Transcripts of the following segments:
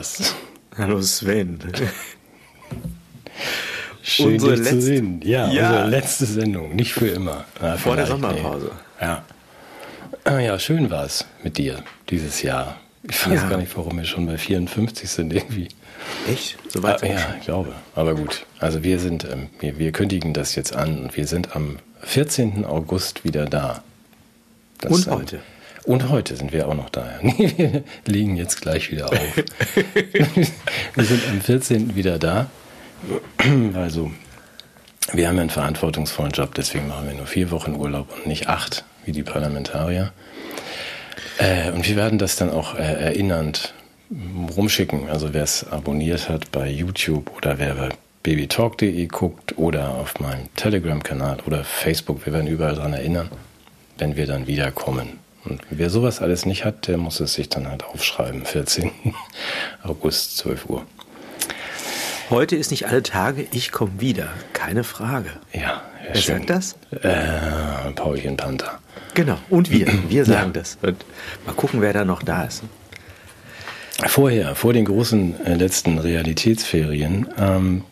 Hallo Matthias. Hallo Sven. Schön unsere dich zu sehen. Ja, ja, unsere letzte Sendung, nicht für immer. Na, Vor der Sommerpause. Nee. Ja. Ah, ja, schön war es mit dir dieses Jahr. Ich weiß ja. gar nicht, warum wir schon bei 54 sind irgendwie. Echt? So weit? Ah, ja, ich glaube. Aber gut. Also wir sind, ähm, wir, wir kündigen das jetzt an und wir sind am 14. August wieder da. Das, und heute. Und heute sind wir auch noch da. wir liegen jetzt gleich wieder auf. wir sind am 14. wieder da. Also, wir haben einen verantwortungsvollen Job, deswegen machen wir nur vier Wochen Urlaub und nicht acht, wie die Parlamentarier. Äh, und wir werden das dann auch äh, erinnernd rumschicken. Also wer es abonniert hat bei YouTube oder wer bei babytalk.de guckt oder auf meinem Telegram-Kanal oder Facebook, wir werden überall daran erinnern, wenn wir dann wiederkommen. Und wer sowas alles nicht hat, der muss es sich dann halt aufschreiben. 14. August, 12 Uhr. Heute ist nicht alle Tage, ich komme wieder. Keine Frage. Ja, Wer schön. sagt das? Äh, Paulchen Panther. Genau, und wir. Wir sagen ja. das. Und mal gucken, wer da noch da ist. Vorher, vor den großen äh, letzten Realitätsferien, ähm,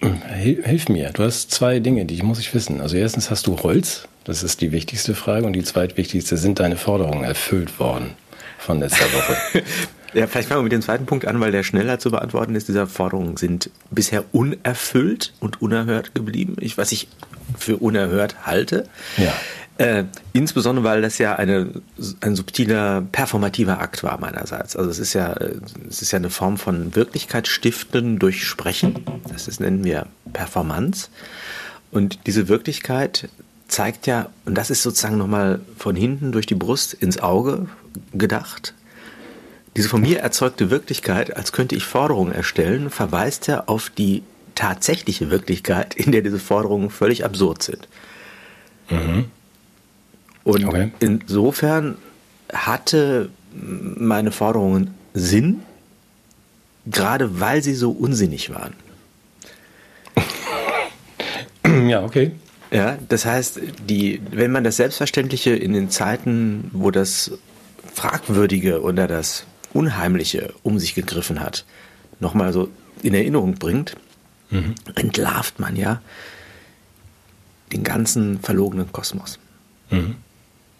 hilf mir. Du hast zwei Dinge, die muss ich wissen. Also erstens hast du Holz das ist die wichtigste Frage. Und die zweitwichtigste, sind deine Forderungen erfüllt worden von letzter Woche? ja, vielleicht fangen wir mit dem zweiten Punkt an, weil der schneller zu beantworten ist. Diese Forderungen sind bisher unerfüllt und unerhört geblieben. Ich, was ich für unerhört halte. Ja. Äh, insbesondere, weil das ja eine, ein subtiler performativer Akt war meinerseits. Also es ist ja, es ist ja eine Form von Wirklichkeitsstiften durch Sprechen. Das ist, nennen wir Performance. Und diese Wirklichkeit zeigt ja, und das ist sozusagen nochmal von hinten durch die Brust ins Auge gedacht, diese von mir erzeugte Wirklichkeit, als könnte ich Forderungen erstellen, verweist ja auf die tatsächliche Wirklichkeit, in der diese Forderungen völlig absurd sind. Mhm. Und okay. insofern hatte meine Forderungen Sinn, gerade weil sie so unsinnig waren. Ja, okay. Ja, das heißt, die, wenn man das Selbstverständliche in den Zeiten, wo das Fragwürdige oder das Unheimliche um sich gegriffen hat, nochmal so in Erinnerung bringt, mhm. entlarvt man ja den ganzen verlogenen Kosmos. Mhm.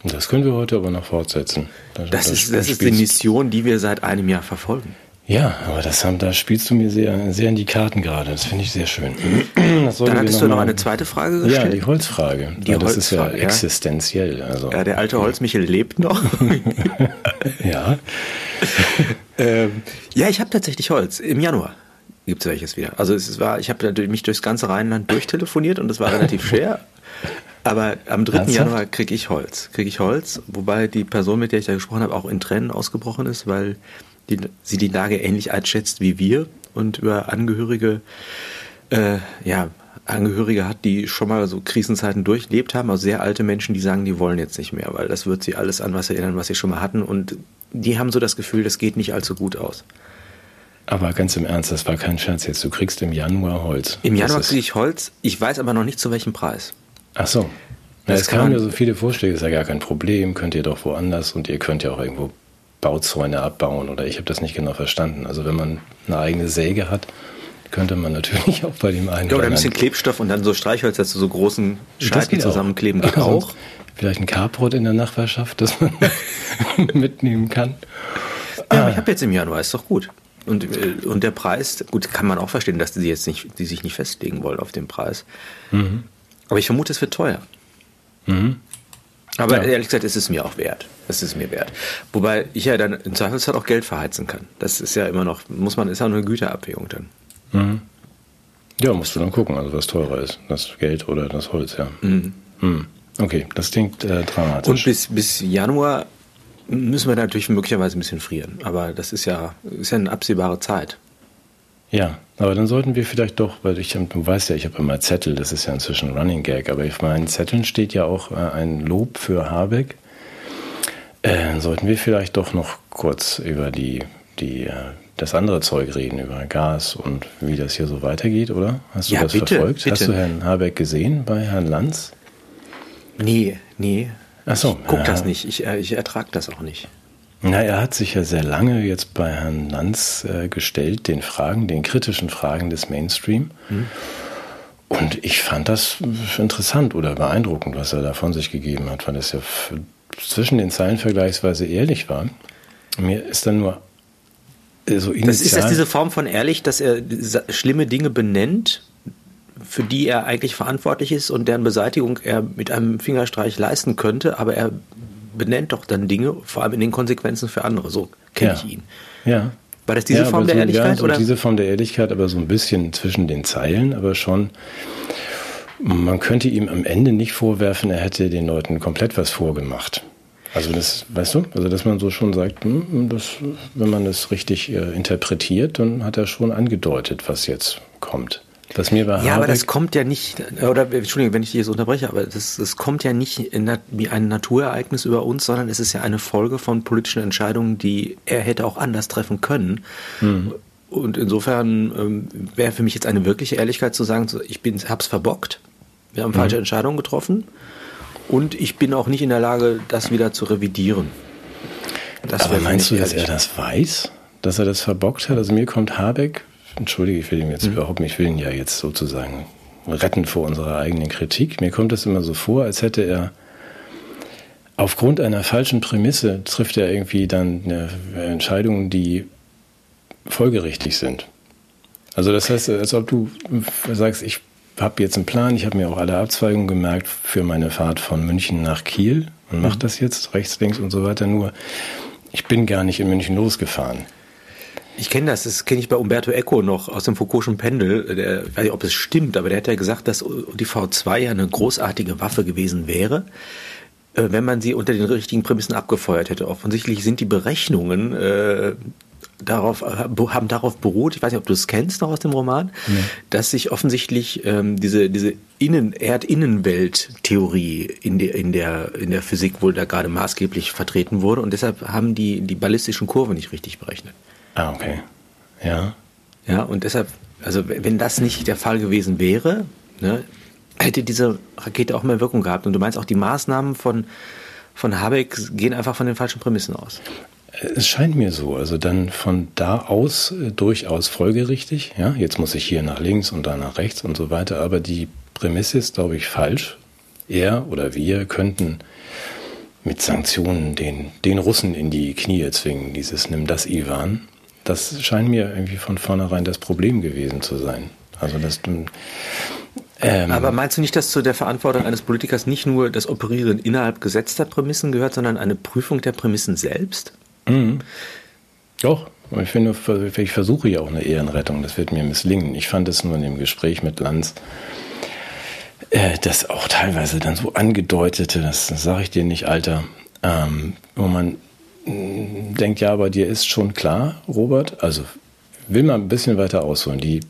Das können wir heute aber noch fortsetzen. Das, das, das ist, das ist die Mission, die wir seit einem Jahr verfolgen. Ja, aber das haben, da spielst du mir sehr, sehr in die Karten gerade. Das finde ich sehr schön. Dann hattest du noch eine zweite Frage gestellt? Ja, die Holzfrage. Die Holzfrage, das ist ja, ja, existenziell. Also. Ja, der alte Holzmichel lebt noch. ja. ähm, ja, ich habe tatsächlich Holz. Im Januar gibt es welches wieder. Also es war, ich habe mich durchs ganze Rheinland durchtelefoniert und es war relativ schwer. Aber am 3. Ernsthaft? Januar kriege ich Holz. Kriege ich Holz, wobei die Person, mit der ich da gesprochen habe, auch in Tränen ausgebrochen ist, weil die, sie die Lage ähnlich einschätzt wie wir und über Angehörige, äh, ja, Angehörige hat, die schon mal so Krisenzeiten durchlebt haben, also sehr alte Menschen, die sagen, die wollen jetzt nicht mehr, weil das wird sie alles an was erinnern, was sie schon mal hatten und die haben so das Gefühl, das geht nicht allzu gut aus. Aber ganz im Ernst, das war kein Scherz jetzt. Du kriegst im Januar Holz. Im Januar kriege ich Holz. Ich weiß aber noch nicht zu welchem Preis. Ach so. Ja, es kamen ja so viele Vorschläge, ist ja gar kein Problem, könnt ihr doch woanders und ihr könnt ja auch irgendwo Bauzäune abbauen oder ich habe das nicht genau verstanden. Also wenn man eine eigene Säge hat, könnte man natürlich auch bei dem einen. Ja, oder ein bisschen Klebstoff und dann so Streichholz, dass du so großen Scheiten zusammenkleben geht also auch. Vielleicht ein Carport in der Nachbarschaft, das man mitnehmen kann. Ja, ich habe jetzt im Januar, ist doch gut. Und, äh, und der Preis, gut, kann man auch verstehen, dass die jetzt nicht, die sich nicht festlegen wollen auf den Preis. Mhm. Aber ich vermute, es wird teuer. Mhm. Aber ja. ehrlich gesagt, ist es mir auch wert. Es ist mir wert. Wobei ich ja dann im Zweifelsfall auch Geld verheizen kann. Das ist ja immer noch, muss man, ist ja eine Güterabwägung dann. Mhm. Ja, musst du dann gucken, also was teurer ist. Das Geld oder das Holz, ja. Mhm. Mhm. Okay, das klingt äh, dramatisch. Und bis, bis Januar müssen wir natürlich möglicherweise ein bisschen frieren. Aber das ist ja, ist ja eine absehbare Zeit. Ja, aber dann sollten wir vielleicht doch, weil ich, du weißt ja, ich habe immer Zettel, das ist ja inzwischen Running Gag, aber auf meinen Zetteln steht ja auch äh, ein Lob für Habeck. Äh, sollten wir vielleicht doch noch kurz über die, die, äh, das andere Zeug reden, über Gas und wie das hier so weitergeht, oder? Hast du ja, das bitte, verfolgt? Bitte. Hast du Herrn Habeck gesehen bei Herrn Lanz? Nee, nee. Ach so. Ich guck ja. das nicht, ich, äh, ich ertrage das auch nicht. Na, er hat sich ja sehr lange jetzt bei Herrn Lanz äh, gestellt, den Fragen, den kritischen Fragen des Mainstream. Mhm. Und ich fand das interessant oder beeindruckend, was er da von sich gegeben hat, weil es ja zwischen den Zeilen vergleichsweise ehrlich war. Mir ist dann nur so initial. Das ist das diese Form von ehrlich, dass er schlimme Dinge benennt, für die er eigentlich verantwortlich ist und deren Beseitigung er mit einem Fingerstreich leisten könnte, aber er benennt doch dann Dinge, vor allem in den Konsequenzen für andere. So kenne ja. ich ihn. Ja. War das diese ja, Form der so, Ehrlichkeit? Ja, so oder? diese Form der Ehrlichkeit, aber so ein bisschen zwischen den Zeilen, aber schon. Man könnte ihm am Ende nicht vorwerfen, er hätte den Leuten komplett was vorgemacht. Also das, weißt du, also dass man so schon sagt, hm, das, wenn man das richtig äh, interpretiert, dann hat er schon angedeutet, was jetzt kommt. Was mir bei ja, aber das kommt ja nicht, oder Entschuldigung, wenn ich dich jetzt unterbreche, aber das, das kommt ja nicht in, wie ein Naturereignis über uns, sondern es ist ja eine Folge von politischen Entscheidungen, die er hätte auch anders treffen können. Mhm. Und insofern ähm, wäre für mich jetzt eine wirkliche Ehrlichkeit zu sagen, ich bin, hab's verbockt, wir haben mhm. falsche Entscheidungen getroffen und ich bin auch nicht in der Lage, das wieder zu revidieren. Das aber meinst du, dass er das weiß, dass er das verbockt hat? Also mir kommt Habeck entschuldige, ich will ihn jetzt mhm. überhaupt nicht, ich will ihn ja jetzt sozusagen retten vor unserer eigenen Kritik. Mir kommt es immer so vor, als hätte er aufgrund einer falschen Prämisse trifft er irgendwie dann eine Entscheidungen, die folgerichtig sind. Also das heißt, als ob du sagst, ich habe jetzt einen Plan, ich habe mir auch alle Abzweigungen gemerkt für meine Fahrt von München nach Kiel und mache mhm. das jetzt rechts, links und so weiter. Nur ich bin gar nicht in München losgefahren. Ich kenne das, das kenne ich bei Umberto Eco noch aus dem Foucault'schen Pendel. Der, ich weiß nicht, ob es stimmt, aber der hat ja gesagt, dass die V2 ja eine großartige Waffe gewesen wäre, äh, wenn man sie unter den richtigen Prämissen abgefeuert hätte. Offensichtlich sind die Berechnungen äh, darauf, äh, haben darauf beruht, ich weiß nicht, ob du es kennst noch aus dem Roman, nee. dass sich offensichtlich ähm, diese, diese Innen, Erdinnenwelt-Theorie in der, in, der, in der Physik wohl da gerade maßgeblich vertreten wurde und deshalb haben die die ballistischen Kurven nicht richtig berechnet. Ah, okay. Ja. Ja, und deshalb, also wenn das nicht der Fall gewesen wäre, ne, hätte diese Rakete auch mehr Wirkung gehabt. Und du meinst auch, die Maßnahmen von, von Habeck gehen einfach von den falschen Prämissen aus. Es scheint mir so. Also dann von da aus äh, durchaus folgerichtig. Ja, jetzt muss ich hier nach links und da nach rechts und so weiter. Aber die Prämisse ist, glaube ich, falsch. Er oder wir könnten mit Sanktionen den, den Russen in die Knie zwingen. Dieses Nimm das Ivan. Das scheint mir irgendwie von vornherein das Problem gewesen zu sein. Also das. Ähm, Aber meinst du nicht, dass zu der Verantwortung eines Politikers nicht nur das Operieren innerhalb gesetzter Prämissen gehört, sondern eine Prüfung der Prämissen selbst? Mhm. Doch. Ich finde, ich versuche ja auch eine Ehrenrettung. Das wird mir misslingen. Ich fand es nur in dem Gespräch mit Lanz, äh, das auch teilweise dann so angedeutete, das, das sage ich dir nicht, Alter, ähm, wo man denkt, ja, aber dir ist schon klar, Robert, also will mal ein bisschen weiter ausholen. Die,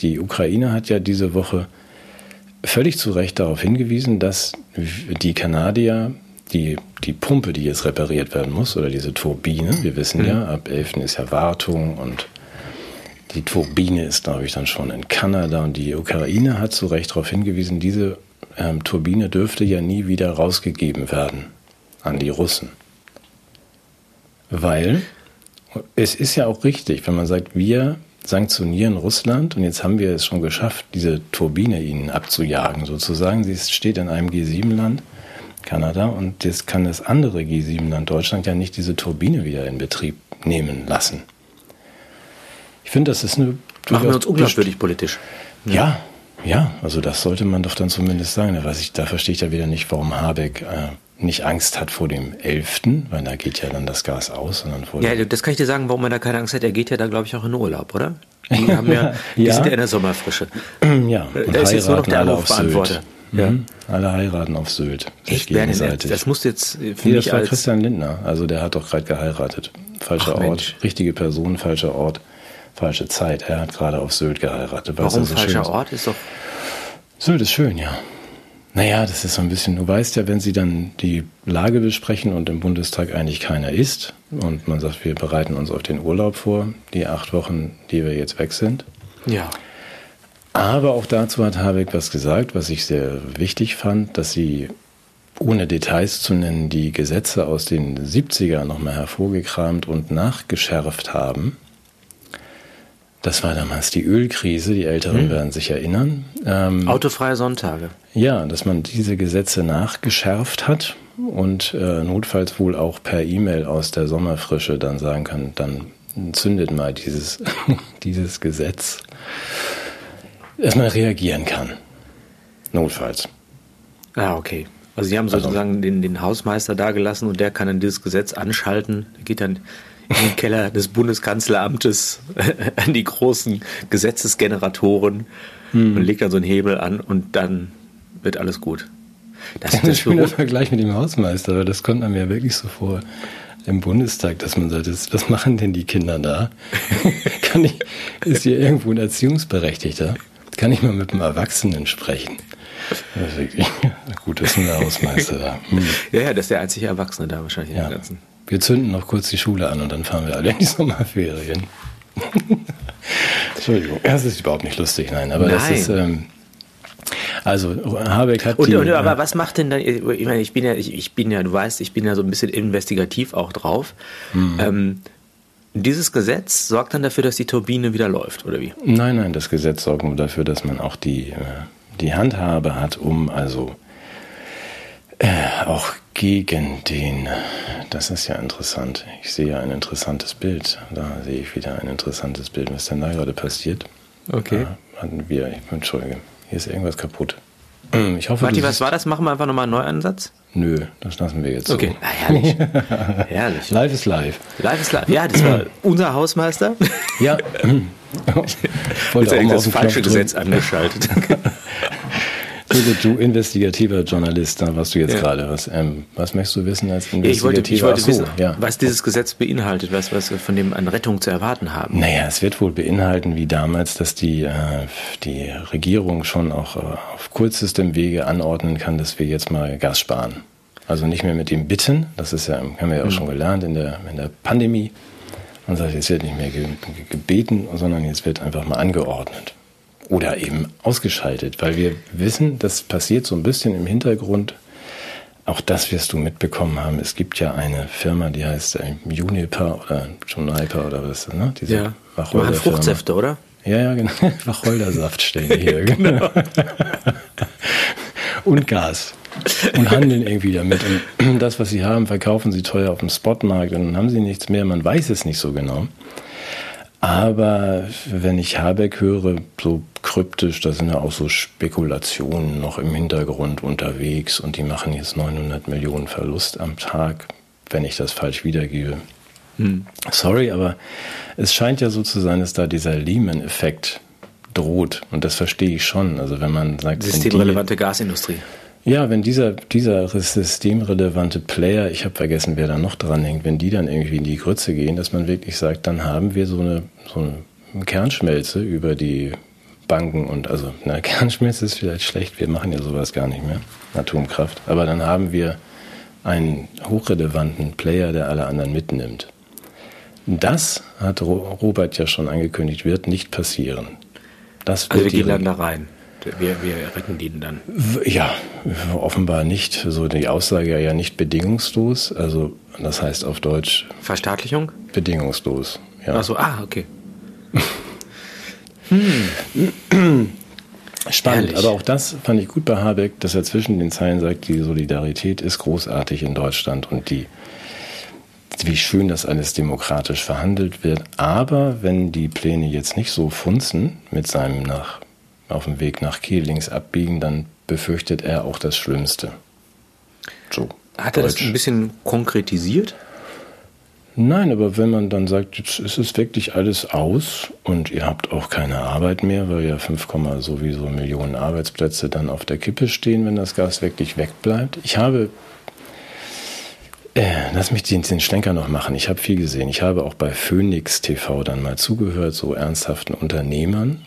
die Ukraine hat ja diese Woche völlig zu Recht darauf hingewiesen, dass die Kanadier die, die Pumpe, die jetzt repariert werden muss, oder diese Turbine, wir wissen mhm. ja, ab 11. ist ja Wartung und die Turbine ist, glaube ich, dann schon in Kanada und die Ukraine hat zu Recht darauf hingewiesen, diese ähm, Turbine dürfte ja nie wieder rausgegeben werden an die Russen. Weil es ist ja auch richtig, wenn man sagt, wir sanktionieren Russland und jetzt haben wir es schon geschafft, diese Turbine ihnen abzujagen, sozusagen. Sie steht in einem G7-Land, Kanada, und jetzt kann das andere G7-Land Deutschland ja nicht diese Turbine wieder in Betrieb nehmen lassen. Ich finde, das ist eine. Machen wir uns unglaubwürdig politisch. Ja. ja. ja, also das sollte man doch dann zumindest sagen. Da, ich, da verstehe ich ja wieder nicht, warum Habeck äh, nicht Angst hat vor dem 11., weil da geht ja dann das Gas aus. Sondern vor ja, das kann ich dir sagen, warum er da keine Angst hat. Er geht ja da, glaube ich, auch in Urlaub, oder? Die, haben ja, die ja. sind ja in der Sommerfrische. Ja, äh, und da ist jetzt nur noch der Anrufbeantworter. Ja. Mhm. Alle heiraten auf Sylt. Echt gegenseitig. Das musste jetzt für nee, mich das war Christian Lindner. Also der hat doch gerade geheiratet. Falscher Ach, Ort, Mensch. richtige Person, falscher Ort, falsche Zeit. Er hat gerade auf Sylt geheiratet. Warum so falscher Ort? Ist doch Sylt ist schön, ja. Naja, das ist so ein bisschen, du weißt ja, wenn sie dann die Lage besprechen und im Bundestag eigentlich keiner ist und man sagt, wir bereiten uns auf den Urlaub vor, die acht Wochen, die wir jetzt weg sind. Ja. Aber auch dazu hat Habeck was gesagt, was ich sehr wichtig fand, dass sie ohne Details zu nennen, die Gesetze aus den 70er nochmal hervorgekramt und nachgeschärft haben. Das war damals die Ölkrise, die Älteren hm. werden sich erinnern. Ähm, Autofreie Sonntage. Ja, dass man diese Gesetze nachgeschärft hat und äh, notfalls wohl auch per E-Mail aus der Sommerfrische dann sagen kann, dann zündet mal dieses, dieses Gesetz, man reagieren kann. Notfalls. Ah, okay. Also Sie haben also sozusagen also, den, den Hausmeister da gelassen und der kann dann dieses Gesetz anschalten. Der geht dann in den Keller des Bundeskanzleramtes an die großen Gesetzesgeneratoren hm. und legt dann so einen Hebel an und dann wird alles gut. Das ist ein schöner Vergleich mit dem Hausmeister, weil das kommt einem ja wirklich so vor im Bundestag, dass man sagt, was machen denn die Kinder da? Kann ich, ist hier irgendwo ein Erziehungsberechtigter? Kann ich mal mit einem Erwachsenen sprechen? Das wirklich, gut, das ist ein Hausmeister da. Hm. Ja, ja, das ist der einzige Erwachsene da wahrscheinlich ja. Ganzen. Wir zünden noch kurz die Schule an und dann fahren wir alle in die Sommerferien. Entschuldigung, das ist überhaupt nicht lustig, nein, aber nein. das ist. Ähm, also Habeck hat und, die, und, aber was macht denn dann? Ich meine, ich bin ja, ich, ich, bin ja, du weißt, ich bin ja so ein bisschen investigativ auch drauf. Mhm. Ähm, dieses Gesetz sorgt dann dafür, dass die Turbine wieder läuft, oder wie? Nein, nein, das Gesetz sorgt nur dafür, dass man auch die, äh, die Handhabe hat, um also äh, auch gegen den, das ist ja interessant. Ich sehe ein interessantes Bild. Da sehe ich wieder ein interessantes Bild. Was denn da gerade passiert? Okay. Da hatten wir, Entschuldige, hier ist irgendwas kaputt. Ich hoffe, Martin, was war das? Machen wir einfach nochmal einen Neuansatz? Nö, das lassen wir jetzt okay. so. Okay, herrlich. herrlich. Live ist live. Live ist live. Ja, das war unser Hausmeister. Ja. Wollte auch mal das falsche Gesetz angeschaltet. Du, du investigativer Journalist, da warst du jetzt ja. gerade. Was, ähm, was möchtest du wissen als investigativer? Ich wollte, ich wollte so, wissen, ja. was dieses Gesetz beinhaltet, was, was wir von dem an Rettung zu erwarten haben. Naja, es wird wohl beinhalten, wie damals, dass die, äh, die Regierung schon auch äh, auf kürzestem Wege anordnen kann, dass wir jetzt mal Gas sparen. Also nicht mehr mit dem Bitten, das ist ja, haben wir ja auch mhm. schon gelernt in der, in der Pandemie. Man sagt, jetzt wird nicht mehr gebeten, sondern jetzt wird einfach mal angeordnet oder eben ausgeschaltet, weil wir wissen, das passiert so ein bisschen im Hintergrund. Auch das wirst du mitbekommen haben. Es gibt ja eine Firma, die heißt äh, Juniper oder Juniper oder was, ne? Diese ja. Wacholder Fruchtsäfte, oder? Ja, ja, genau. Wacholdersaft stellen die hier. genau. Und Gas. Und handeln irgendwie damit. Und das, was sie haben, verkaufen sie teuer auf dem Spotmarkt und dann haben sie nichts mehr. Man weiß es nicht so genau. Aber wenn ich Habeck höre, so kryptisch, da sind ja auch so Spekulationen noch im Hintergrund unterwegs und die machen jetzt 900 Millionen Verlust am Tag, wenn ich das falsch wiedergebe. Hm. Sorry, aber es scheint ja so zu sein, dass da dieser Lehman-Effekt droht und das verstehe ich schon. Also wenn man sagt, systemrelevante Gasindustrie. Ja, wenn dieser, dieser systemrelevante Player, ich habe vergessen, wer da noch dran hängt, wenn die dann irgendwie in die Grütze gehen, dass man wirklich sagt, dann haben wir so eine, so eine Kernschmelze über die Banken und also, na, Kernschmelze ist vielleicht schlecht, wir machen ja sowas gar nicht mehr, Atomkraft, aber dann haben wir einen hochrelevanten Player, der alle anderen mitnimmt. Das hat Robert ja schon angekündigt, wird nicht passieren. Das also wir gehen dann da rein wir, wir retten die dann. Ja, offenbar nicht. So die Aussage ja nicht bedingungslos. Also das heißt auf Deutsch. Verstaatlichung? Bedingungslos. Ja. Ach so, ah, okay. hm. Spannend, Ehrlich? aber auch das fand ich gut bei Habeck, dass er zwischen den Zeilen sagt, die Solidarität ist großartig in Deutschland und die, wie schön das alles demokratisch verhandelt wird. Aber wenn die Pläne jetzt nicht so funzen mit seinem nach auf dem Weg nach Kiel links abbiegen, dann befürchtet er auch das Schlimmste. So. Hat er Deutsch. das ein bisschen konkretisiert? Nein, aber wenn man dann sagt, jetzt ist es wirklich alles aus und ihr habt auch keine Arbeit mehr, weil ja 5, sowieso Millionen Arbeitsplätze dann auf der Kippe stehen, wenn das Gas wirklich wegbleibt. Ich habe, äh, lass mich den, den Schlenker noch machen, ich habe viel gesehen. Ich habe auch bei Phoenix TV dann mal zugehört, so ernsthaften Unternehmern,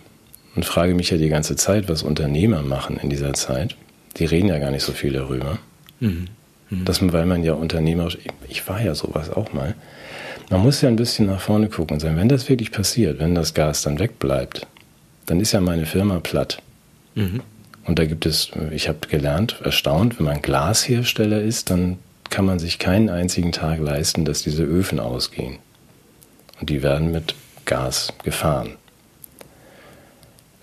und frage mich ja die ganze Zeit, was Unternehmer machen in dieser Zeit. Die reden ja gar nicht so viel darüber. Mhm. Mhm. Das, weil man ja Unternehmer, ich war ja sowas auch mal. Man muss ja ein bisschen nach vorne gucken und sagen, wenn das wirklich passiert, wenn das Gas dann wegbleibt, dann ist ja meine Firma platt. Mhm. Und da gibt es, ich habe gelernt, erstaunt, wenn man Glashersteller ist, dann kann man sich keinen einzigen Tag leisten, dass diese Öfen ausgehen. Und die werden mit Gas gefahren.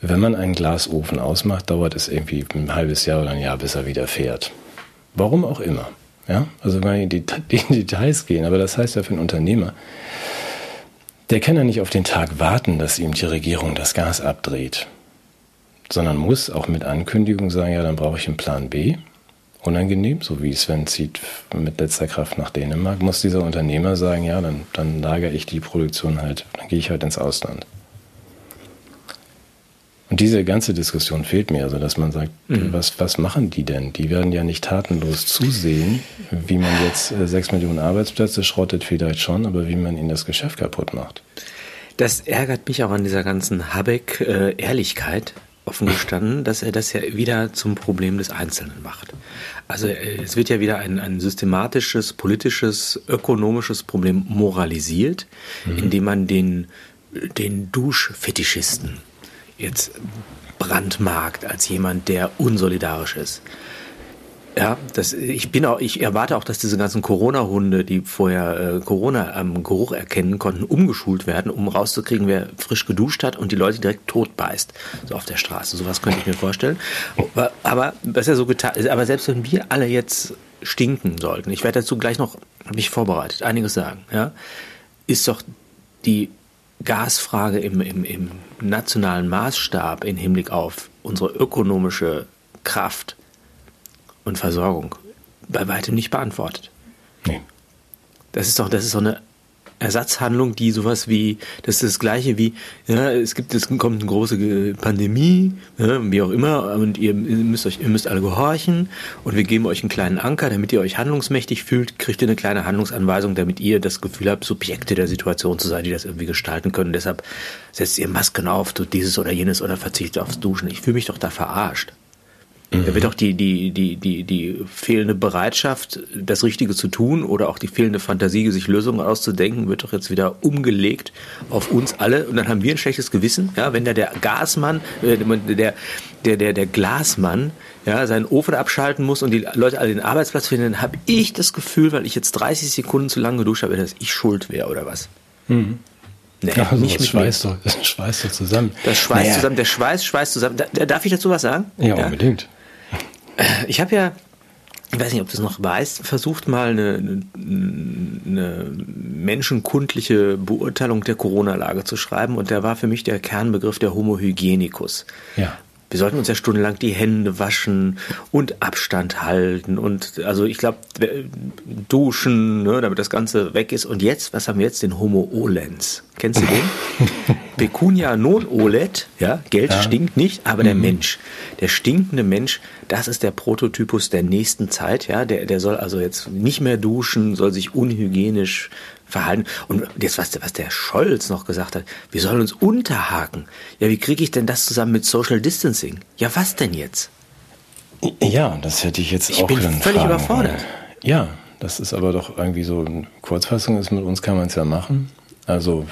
Wenn man einen Glasofen ausmacht, dauert es irgendwie ein halbes Jahr oder ein Jahr, bis er wieder fährt. Warum auch immer. Ja? Also wenn wir in die, Details gehen, aber das heißt ja für einen Unternehmer, der kann ja nicht auf den Tag warten, dass ihm die Regierung das Gas abdreht, sondern muss auch mit Ankündigung sagen, ja, dann brauche ich einen Plan B. Unangenehm, so wie Sven zieht mit letzter Kraft nach Dänemark, muss dieser Unternehmer sagen, ja, dann, dann lagere ich die Produktion halt, dann gehe ich halt ins Ausland. Und diese ganze Diskussion fehlt mir, also dass man sagt, mhm. was, was machen die denn? Die werden ja nicht tatenlos zusehen, wie man jetzt äh, sechs Millionen Arbeitsplätze schrottet, vielleicht schon, aber wie man ihnen das Geschäft kaputt macht. Das ärgert mich auch an dieser ganzen Habeck-Ehrlichkeit, offen gestanden, dass er das ja wieder zum Problem des Einzelnen macht. Also äh, es wird ja wieder ein, ein systematisches, politisches, ökonomisches Problem moralisiert, mhm. indem man den, den Duschfetischisten jetzt brandmarkt als jemand, der unsolidarisch ist. Ja, das, ich bin auch, ich erwarte auch, dass diese ganzen Corona-Hunde, die vorher äh, Corona am Geruch erkennen konnten, umgeschult werden, um rauszukriegen, wer frisch geduscht hat und die Leute direkt tot beißt, so auf der Straße. Sowas könnte ich mir vorstellen. Aber, aber was ja so getan, aber selbst wenn wir alle jetzt stinken sollten, ich werde dazu gleich noch, habe ich vorbereitet, einiges sagen, ja, ist doch die Gasfrage im, im, im nationalen Maßstab im Hinblick auf unsere ökonomische Kraft und Versorgung bei weitem nicht beantwortet. Nee. Das ist doch, das ist so eine Ersatzhandlung, die sowas wie, das ist das gleiche wie, ja, es gibt, es kommt eine große Pandemie, ja, wie auch immer, und ihr müsst euch, ihr müsst alle gehorchen und wir geben euch einen kleinen Anker, damit ihr euch handlungsmächtig fühlt, kriegt ihr eine kleine Handlungsanweisung, damit ihr das Gefühl habt, Subjekte der Situation zu sein, die das irgendwie gestalten können. Deshalb setzt ihr Masken auf, tut dieses oder jenes oder verzichtet aufs Duschen. Ich fühle mich doch da verarscht. Mhm. Da wird auch die, die, die, die, die fehlende Bereitschaft, das Richtige zu tun oder auch die fehlende Fantasie, sich Lösungen auszudenken, wird doch jetzt wieder umgelegt auf uns alle. Und dann haben wir ein schlechtes Gewissen, ja, wenn da der Gasmann, äh, der, der, der, der Glasmann, ja, seinen Ofen abschalten muss und die Leute alle den Arbeitsplatz finden, dann habe ich das Gefühl, weil ich jetzt 30 Sekunden zu lange geduscht habe, dass ich schuld wäre oder was. Mhm. Nee, ja, also nicht das schweißt doch, das schweißt doch zusammen. Das schweißt naja. zusammen, der Schweiß schweißt zusammen. Da, darf ich dazu was sagen? Ja, ja? unbedingt. Ich habe ja, ich weiß nicht, ob du es noch weißt, versucht mal eine, eine, eine menschenkundliche Beurteilung der Corona-Lage zu schreiben und der war für mich der Kernbegriff der Homo hygienicus. Ja wir sollten uns ja stundenlang die Hände waschen und Abstand halten und also ich glaube duschen, ne, damit das Ganze weg ist. Und jetzt, was haben wir jetzt? Den Homo Olens. Kennst du den? Pecunia non olet, ja, Geld ja. stinkt nicht, aber mhm. der Mensch, der stinkende Mensch, das ist der Prototypus der nächsten Zeit, ja, der, der soll also jetzt nicht mehr duschen, soll sich unhygienisch verhalten. Und jetzt, was, was der Scholz noch gesagt hat, wir sollen uns unterhaken. Ja, wie kriege ich denn das zusammen mit Social Distancing? Ja, was denn jetzt? Ja, das hätte ich jetzt ich auch bin völlig überfordert. Ja, das ist aber doch irgendwie so, Kurzfassung ist, mit uns kann man es ja machen. Also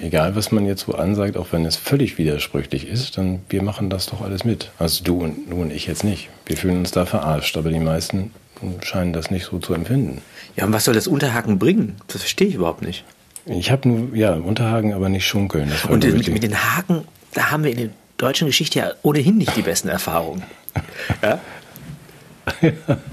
egal, was man jetzt so ansagt, auch wenn es völlig widersprüchlich ist, dann wir machen das doch alles mit. Also du und, du und ich jetzt nicht. Wir fühlen uns da verarscht, aber die meisten scheinen das nicht so zu empfinden. Ja, und was soll das Unterhaken bringen? Das verstehe ich überhaupt nicht. Ich habe nur, ja, Unterhaken, aber nicht schunkeln. und mit, mit, den Haken, da haben wir in der deutschen Geschichte ja ohnehin nicht die besten Erfahrungen. ja?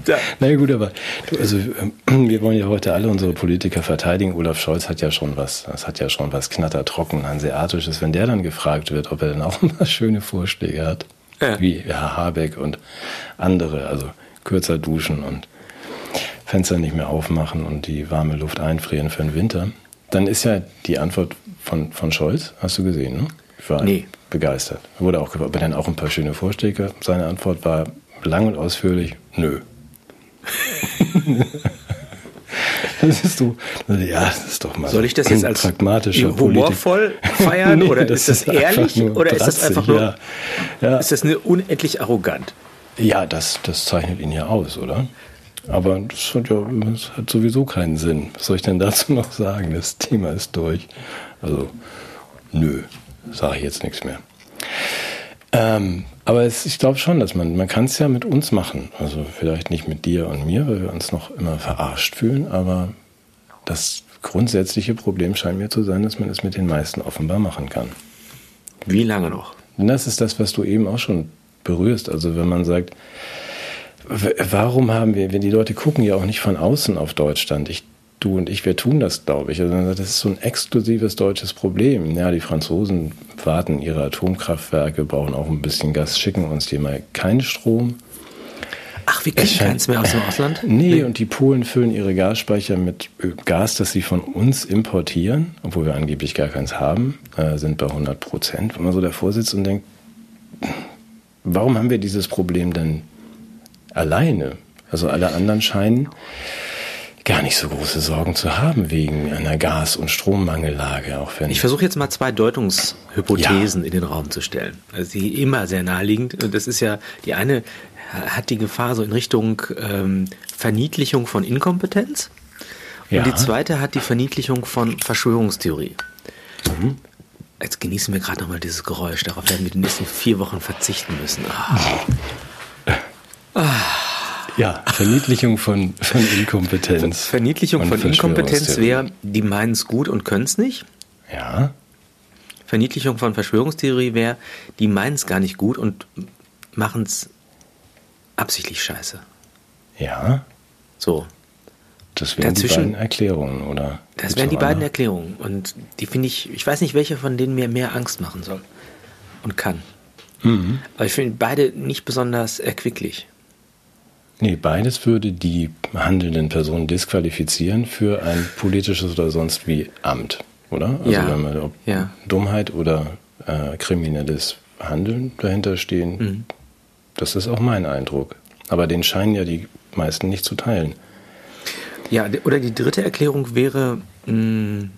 Ja. Na gut, aber du, also ähm, wir wollen ja heute alle unsere Politiker verteidigen. Olaf Scholz hat ja schon was, das hat ja schon was knattertrocken, hanseatisches. Wenn der dann gefragt wird, ob er dann auch mal schöne Vorschläge hat, ja. wie Herr Habeck und andere, also kürzer duschen und Fenster nicht mehr aufmachen und die warme Luft einfrieren für den Winter, dann ist ja die Antwort von, von Scholz, hast du gesehen, ne? Ich war nee. begeistert. Wurde auch gefragt, ob er dann auch ein paar schöne Vorschläge. Seine Antwort war lang und ausführlich, nö. das ist so, ja, das ist doch mal Soll ich das jetzt als pragmatischer humorvoll feiern nee, oder ist das, das ehrlich oder ist das einfach nur, ja. Ja. ist das eine unendlich arrogant? Ja, das, das zeichnet ihn ja aus, oder? Aber das hat ja das hat sowieso keinen Sinn. Was soll ich denn dazu noch sagen? Das Thema ist durch. Also, nö, sage ich jetzt nichts mehr. Ähm, aber es, ich glaube schon, dass man, man kann es ja mit uns machen. Also vielleicht nicht mit dir und mir, weil wir uns noch immer verarscht fühlen, aber das grundsätzliche Problem scheint mir zu sein, dass man es mit den meisten offenbar machen kann. Wie lange noch? Und das ist das, was du eben auch schon berührst. Also wenn man sagt, warum haben wir, wenn die Leute gucken ja auch nicht von außen auf Deutschland. Ich, du und ich, wir tun das, glaube ich. Also das ist so ein exklusives deutsches Problem. Ja, die Franzosen warten ihre Atomkraftwerke, brauchen auch ein bisschen Gas, schicken uns die mal keinen Strom. Ach, wir kriegen keins mehr aus dem Ausland? Nee, nee, und die Polen füllen ihre Gasspeicher mit Gas, das sie von uns importieren, obwohl wir angeblich gar keins haben, äh, sind bei 100 Prozent. Wenn man so davor sitzt und denkt, warum haben wir dieses Problem denn alleine? Also alle anderen scheinen gar nicht so große Sorgen zu haben wegen einer Gas- und Strommangellage. Auch wenn ich versuche jetzt mal zwei Deutungshypothesen ja. in den Raum zu stellen. Also die immer sehr naheliegend. Das ist ja die eine hat die Gefahr so in Richtung ähm, Verniedlichung von Inkompetenz. Und ja. die zweite hat die Verniedlichung von Verschwörungstheorie. Mhm. Jetzt genießen wir gerade nochmal dieses Geräusch. Darauf werden wir die nächsten vier Wochen verzichten müssen. Ah. Ah. Ja, Verniedlichung von, von Inkompetenz. Verniedlichung von Inkompetenz wäre, die meinen es gut und können es nicht. Ja. Verniedlichung von Verschwörungstheorie wäre, die meinen es gar nicht gut und machen es absichtlich scheiße. Ja. So. Das wären Dazwischen, die beiden Erklärungen, oder? Das wären die beiden Erklärungen. Und die finde ich, ich weiß nicht, welche von denen mir mehr Angst machen soll und kann. Mhm. Aber ich finde beide nicht besonders erquicklich. Nee, beides würde die handelnden Personen disqualifizieren für ein politisches oder sonst wie Amt, oder? Also ja. wenn man ob ja. Dummheit oder äh, kriminelles Handeln dahinter stehen, mhm. Das ist auch mein Eindruck. Aber den scheinen ja die meisten nicht zu teilen. Ja, oder die dritte Erklärung wäre, mh, hm,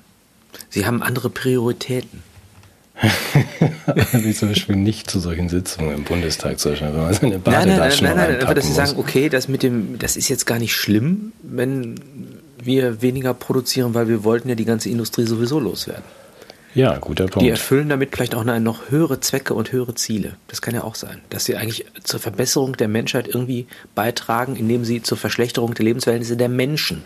sie haben andere Prioritäten. Wie zum Beispiel nicht zu solchen Sitzungen im Bundestag zu erscheinen, wenn man seine Badelatschen Nein, nein, nein, nein, aber dass sie sagen, okay, das mit dem, das ist jetzt gar nicht schlimm, wenn wir weniger produzieren, weil wir wollten ja die ganze Industrie sowieso loswerden. Ja, guter Punkt. Die erfüllen damit vielleicht auch noch höhere Zwecke und höhere Ziele. Das kann ja auch sein. Dass sie eigentlich zur Verbesserung der Menschheit irgendwie beitragen, indem sie zur Verschlechterung der Lebensverhältnisse der Menschen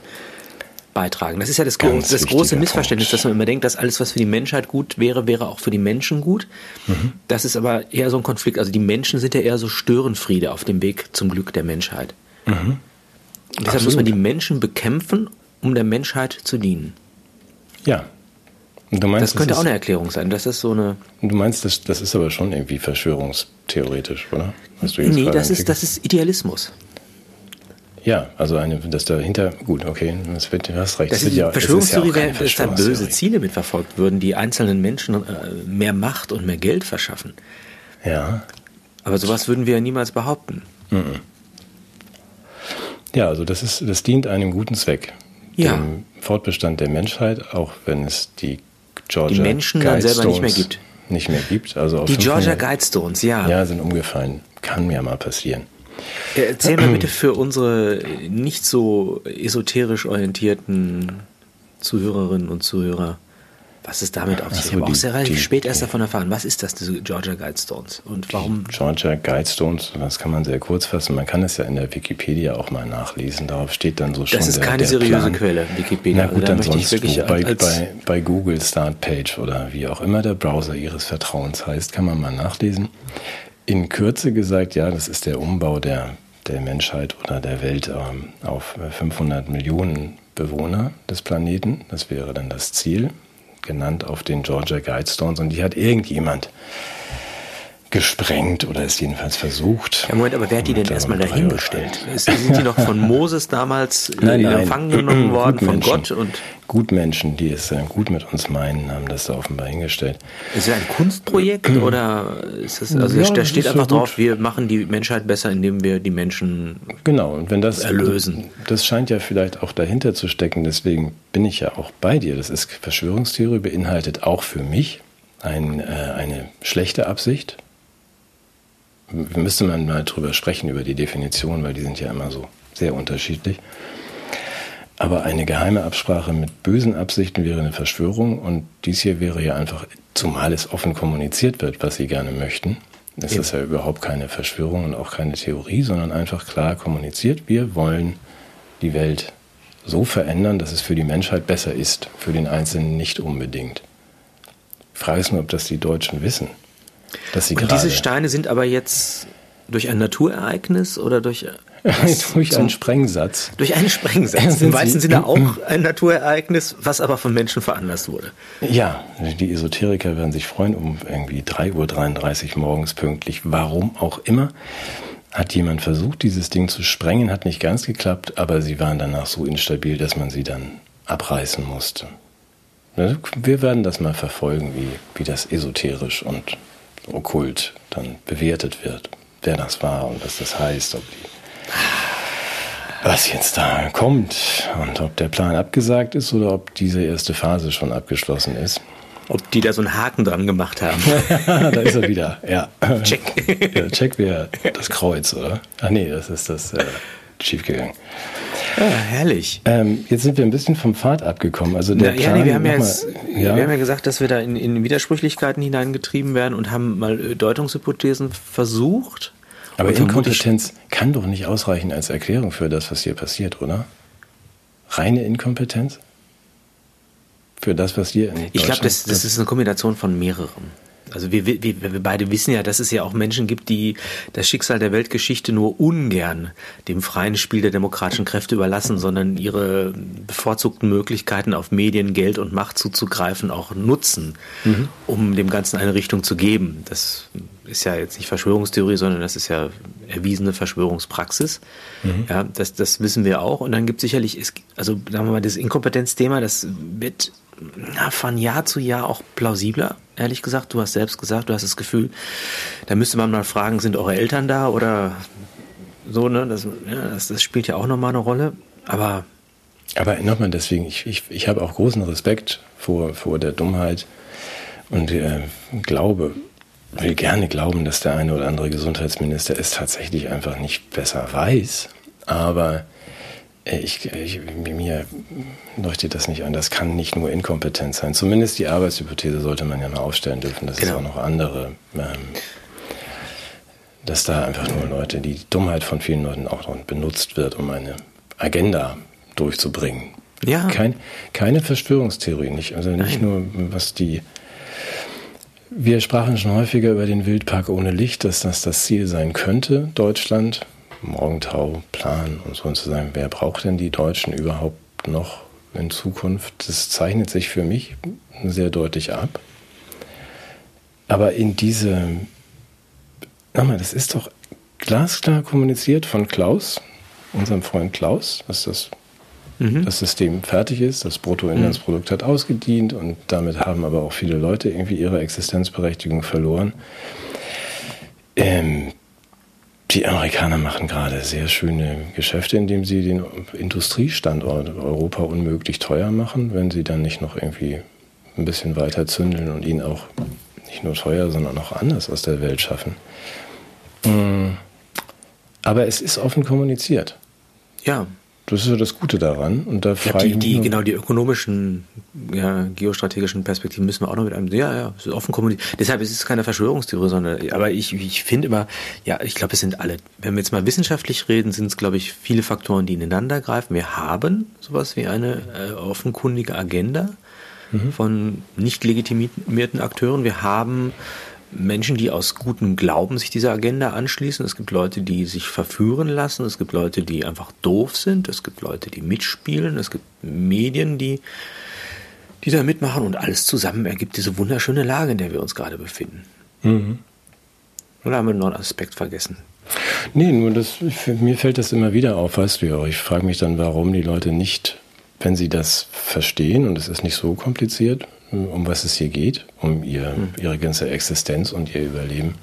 beitragen. Das ist ja das, das große Missverständnis, Punkt. dass man immer denkt, dass alles, was für die Menschheit gut wäre, wäre auch für die Menschen gut. Mhm. Das ist aber eher so ein Konflikt. Also die Menschen sind ja eher so Störenfriede auf dem Weg zum Glück der Menschheit. Mhm. Deshalb Absolut. muss man die Menschen bekämpfen, um der Menschheit zu dienen. Ja, Meinst, das könnte das auch eine Erklärung sein. Das ist so eine. Du meinst, das, das ist aber schon irgendwie verschwörungstheoretisch, oder? Hast nee, das ist, das ist Idealismus. Ja, also eine, dass dahinter, gut, okay, das wird, du hast recht. Das, das ist, ja, Verschwörungstheorie wäre, dass da böse Ziele mitverfolgt würden, die einzelnen Menschen äh, mehr Macht und mehr Geld verschaffen. Ja. Aber sowas würden wir ja niemals behaupten. Mhm. Ja, also das ist, das dient einem guten Zweck. Ja. Dem Fortbestand der Menschheit, auch wenn es die Georgia die Menschen dann selber nicht mehr gibt. Nicht mehr gibt. Also die Georgia Guidestones, ja. Ja, sind umgefallen. Kann mir mal passieren. Erzähl mal bitte für unsere nicht so esoterisch orientierten Zuhörerinnen und Zuhörer, was ist damit auf sich? So, ich habe auch sehr relativ spät erst davon erfahren. Was ist das, diese Georgia Guidestones? Und warum? Georgia Guidestones, das kann man sehr kurz fassen. Man kann es ja in der Wikipedia auch mal nachlesen. Darauf steht dann so schon. Das ist keine der seriöse Plan. Quelle, Wikipedia. Na gut, also, dann sonst wo, bei, bei, bei Google Startpage oder wie auch immer der Browser Ihres Vertrauens heißt, kann man mal nachlesen. In Kürze gesagt, ja, das ist der Umbau der, der Menschheit oder der Welt ähm, auf 500 Millionen Bewohner des Planeten. Das wäre dann das Ziel genannt auf den Georgia Guidestones und die hat irgendjemand gesprengt oder ist jedenfalls versucht. Ja, Moment, aber wer hat die denn erstmal dahingestellt? Sind die noch von Moses damals nein, in Empfang genommen worden, von Gott? Und Gutmenschen, die es äh, gut mit uns meinen, haben das da offenbar hingestellt. Ist es ein Kunstprojekt oder ist das, also ja, da steht einfach so drauf, wir machen die Menschheit besser, indem wir die Menschen genau, und wenn das, erlösen. Das scheint ja vielleicht auch dahinter zu stecken, deswegen bin ich ja auch bei dir. Das ist Verschwörungstheorie, beinhaltet auch für mich ein, äh, eine schlechte Absicht, müsste man mal drüber sprechen, über die Definition, weil die sind ja immer so sehr unterschiedlich. Aber eine geheime Absprache mit bösen Absichten wäre eine Verschwörung und dies hier wäre ja einfach, zumal es offen kommuniziert wird, was sie gerne möchten, Es ist ja überhaupt keine Verschwörung und auch keine Theorie, sondern einfach klar kommuniziert, wir wollen die Welt so verändern, dass es für die Menschheit besser ist, für den Einzelnen nicht unbedingt. Ich frage es nur, ob das die Deutschen wissen. Dass sie und diese Steine sind aber jetzt durch ein Naturereignis oder durch durch einen Sprengsatz. Durch einen Sprengsatz. Im weitesten Sinne auch ein Naturereignis, was aber von Menschen veranlasst wurde. Ja, die Esoteriker werden sich freuen, um irgendwie 3.33 Uhr morgens pünktlich, warum auch immer, hat jemand versucht, dieses Ding zu sprengen, hat nicht ganz geklappt, aber sie waren danach so instabil, dass man sie dann abreißen musste. Wir werden das mal verfolgen, wie, wie das esoterisch und okkult dann bewertet wird, wer das war und was das heißt, ob die was jetzt da kommt und ob der Plan abgesagt ist oder ob diese erste Phase schon abgeschlossen ist. Ob die da so einen Haken dran gemacht haben. da ist er wieder, ja. Check. ja, check wäre das Kreuz, oder? Ach nee, das ist das äh, schiefgegangen. Ah, herrlich. Ähm, jetzt sind wir ein bisschen vom Pfad abgekommen. Also der Na, Plan, ja, nee, wir, haben ja jetzt, ja? wir haben ja gesagt, dass wir da in, in Widersprüchlichkeiten hineingetrieben werden und haben mal äh, Deutungshypothesen versucht. Aber Inkompetenz kann doch nicht ausreichen als Erklärung für das, was hier passiert, oder? Reine Inkompetenz? Für das, was hier in Ich glaube, das, das ist eine Kombination von mehreren. Also wir, wir, wir beide wissen ja, dass es ja auch Menschen gibt, die das Schicksal der Weltgeschichte nur ungern dem freien Spiel der demokratischen Kräfte überlassen, sondern ihre bevorzugten Möglichkeiten auf Medien, Geld und Macht zuzugreifen auch nutzen, mhm. um dem Ganzen eine Richtung zu geben. Das ist ja jetzt nicht Verschwörungstheorie, sondern das ist ja erwiesene Verschwörungspraxis. Mhm. Ja, das, das wissen wir auch. Und dann gibt es sicherlich, also sagen wir mal, das Inkompetenzthema, das wird na, von Jahr zu Jahr auch plausibler, ehrlich gesagt. Du hast selbst gesagt, du hast das Gefühl, da müsste man mal fragen, sind eure Eltern da oder so, ne? Das, ja, das, das spielt ja auch nochmal eine Rolle. Aber. Aber nochmal, deswegen, ich, ich, ich habe auch großen Respekt vor, vor der Dummheit und äh, glaube, will gerne glauben, dass der eine oder andere Gesundheitsminister es tatsächlich einfach nicht besser weiß. Aber ich, ich, mir leuchtet das nicht an. Das kann nicht nur Inkompetenz sein. Zumindest die Arbeitshypothese sollte man ja mal aufstellen dürfen. Das genau. ist auch noch andere. Ähm, dass da einfach nur Leute, die Dummheit von vielen Leuten auch noch benutzt wird, um eine Agenda durchzubringen. Ja. Kein, keine Verschwörungstheorie, nicht, also nicht Nein. nur was die. Wir sprachen schon häufiger über den Wildpark ohne Licht, dass das das Ziel sein könnte, Deutschland. Morgentau planen und so zu sagen, wer braucht denn die Deutschen überhaupt noch in Zukunft? Das zeichnet sich für mich sehr deutlich ab. Aber in diese, mal, das ist doch glasklar kommuniziert von Klaus, unserem Freund Klaus, dass das, mhm. das System fertig ist, das Bruttoinlandsprodukt mhm. hat ausgedient und damit haben aber auch viele Leute irgendwie ihre Existenzberechtigung verloren. Ähm, die Amerikaner machen gerade sehr schöne Geschäfte, indem sie den Industriestandort Europa unmöglich teuer machen, wenn sie dann nicht noch irgendwie ein bisschen weiter zündeln und ihn auch nicht nur teuer, sondern auch anders aus der Welt schaffen. Mm. Aber es ist offen kommuniziert. Ja, das ist ja das Gute daran. Und da ja, die, die, genau, die ökonomischen, ja, geostrategischen Perspektiven müssen wir auch noch mit einem, ja, ja, es ist offen kommuniziert. Deshalb ist es keine Verschwörungstheorie, sondern, aber ich, ich finde immer, ja, ich glaube, es sind alle, wenn wir jetzt mal wissenschaftlich reden, sind es, glaube ich, viele Faktoren, die ineinander greifen. Wir haben sowas wie eine äh, offenkundige Agenda mhm. von nicht legitimierten Akteuren. Wir haben Menschen, die aus gutem Glauben sich dieser Agenda anschließen. Es gibt Leute, die sich verführen lassen. Es gibt Leute, die einfach doof sind. Es gibt Leute, die mitspielen. Es gibt Medien, die, die da mitmachen. Und alles zusammen ergibt diese wunderschöne Lage, in der wir uns gerade befinden. Mhm. Oder haben wir noch einen Aspekt vergessen? Nee, nur das, mir fällt das immer wieder auf, weißt du ja. Ich frage mich dann, warum die Leute nicht, wenn sie das verstehen, und es ist nicht so kompliziert, um was es hier geht, um ihr, hm. ihre ganze Existenz und ihr Überleben.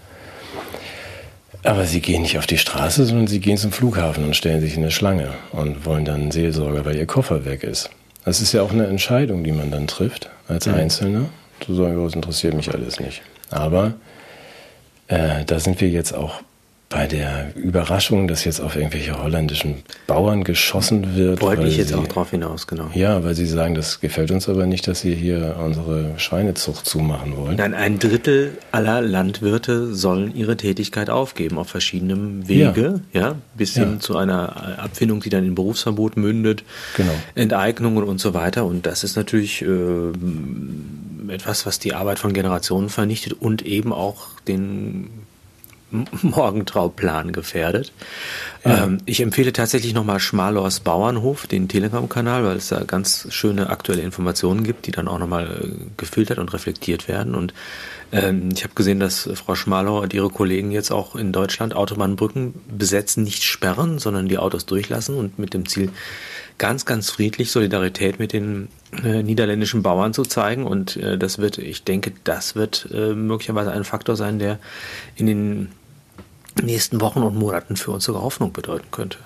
Aber sie gehen nicht auf die Straße, sondern sie gehen zum Flughafen und stellen sich in eine Schlange und wollen dann einen Seelsorger, weil ihr Koffer weg ist. Das ist ja auch eine Entscheidung, die man dann trifft als mhm. Einzelner. So sagen, das interessiert mich alles nicht. Aber äh, da sind wir jetzt auch bei der Überraschung, dass jetzt auf irgendwelche holländischen Bauern geschossen wird. Wollte ich jetzt sie, auch drauf hinaus, genau. Ja, weil sie sagen, das gefällt uns aber nicht, dass sie hier unsere Schweinezucht zumachen wollen. Nein, ein Drittel aller Landwirte sollen ihre Tätigkeit aufgeben auf verschiedenem Wege, ja, ja bis hin zu einer Abfindung, die dann in Berufsverbot mündet, genau. Enteignungen und so weiter. Und das ist natürlich äh, etwas, was die Arbeit von Generationen vernichtet und eben auch den Morgentrauplan gefährdet. Ja. Ähm, ich empfehle tatsächlich nochmal Schmalors Bauernhof, den Telegram-Kanal, weil es da ganz schöne aktuelle Informationen gibt, die dann auch nochmal äh, gefiltert und reflektiert werden. Und ähm, ich habe gesehen, dass Frau Schmalor und ihre Kollegen jetzt auch in Deutschland Autobahnbrücken besetzen, nicht sperren, sondern die Autos durchlassen und mit dem Ziel, ganz, ganz friedlich Solidarität mit den äh, niederländischen Bauern zu zeigen. Und äh, das wird, ich denke, das wird äh, möglicherweise ein Faktor sein, der in den nächsten Wochen und Monaten für uns sogar Hoffnung bedeuten könnte.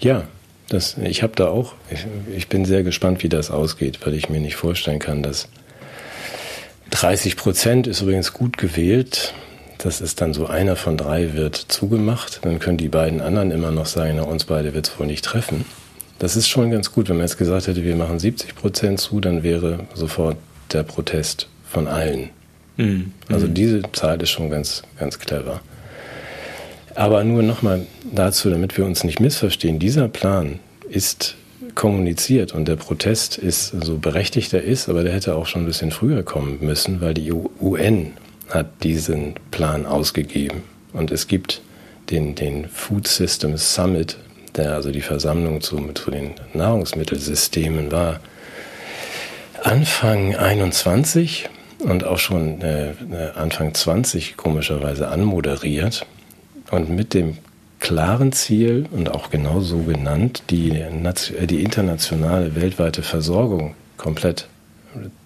Ja, das, ich habe da auch, ich, ich, bin sehr gespannt, wie das ausgeht, weil ich mir nicht vorstellen kann, dass 30 Prozent ist übrigens gut gewählt. Das ist dann so, einer von drei wird zugemacht. Dann können die beiden anderen immer noch sagen, na, uns beide wird es wohl nicht treffen. Das ist schon ganz gut. Wenn man jetzt gesagt hätte, wir machen 70 Prozent zu, dann wäre sofort der Protest von allen. Mhm. Also diese Zahl ist schon ganz, ganz clever. Aber nur nochmal dazu, damit wir uns nicht missverstehen, dieser Plan ist kommuniziert und der Protest ist so berechtigt er ist, aber der hätte auch schon ein bisschen früher kommen müssen, weil die UN hat diesen Plan ausgegeben. Und es gibt den, den Food Systems Summit, der also die Versammlung zu, zu den Nahrungsmittelsystemen war, Anfang 21 und auch schon äh, Anfang 20 komischerweise anmoderiert und mit dem klaren Ziel und auch genau so genannt, die, äh, die internationale weltweite Versorgung komplett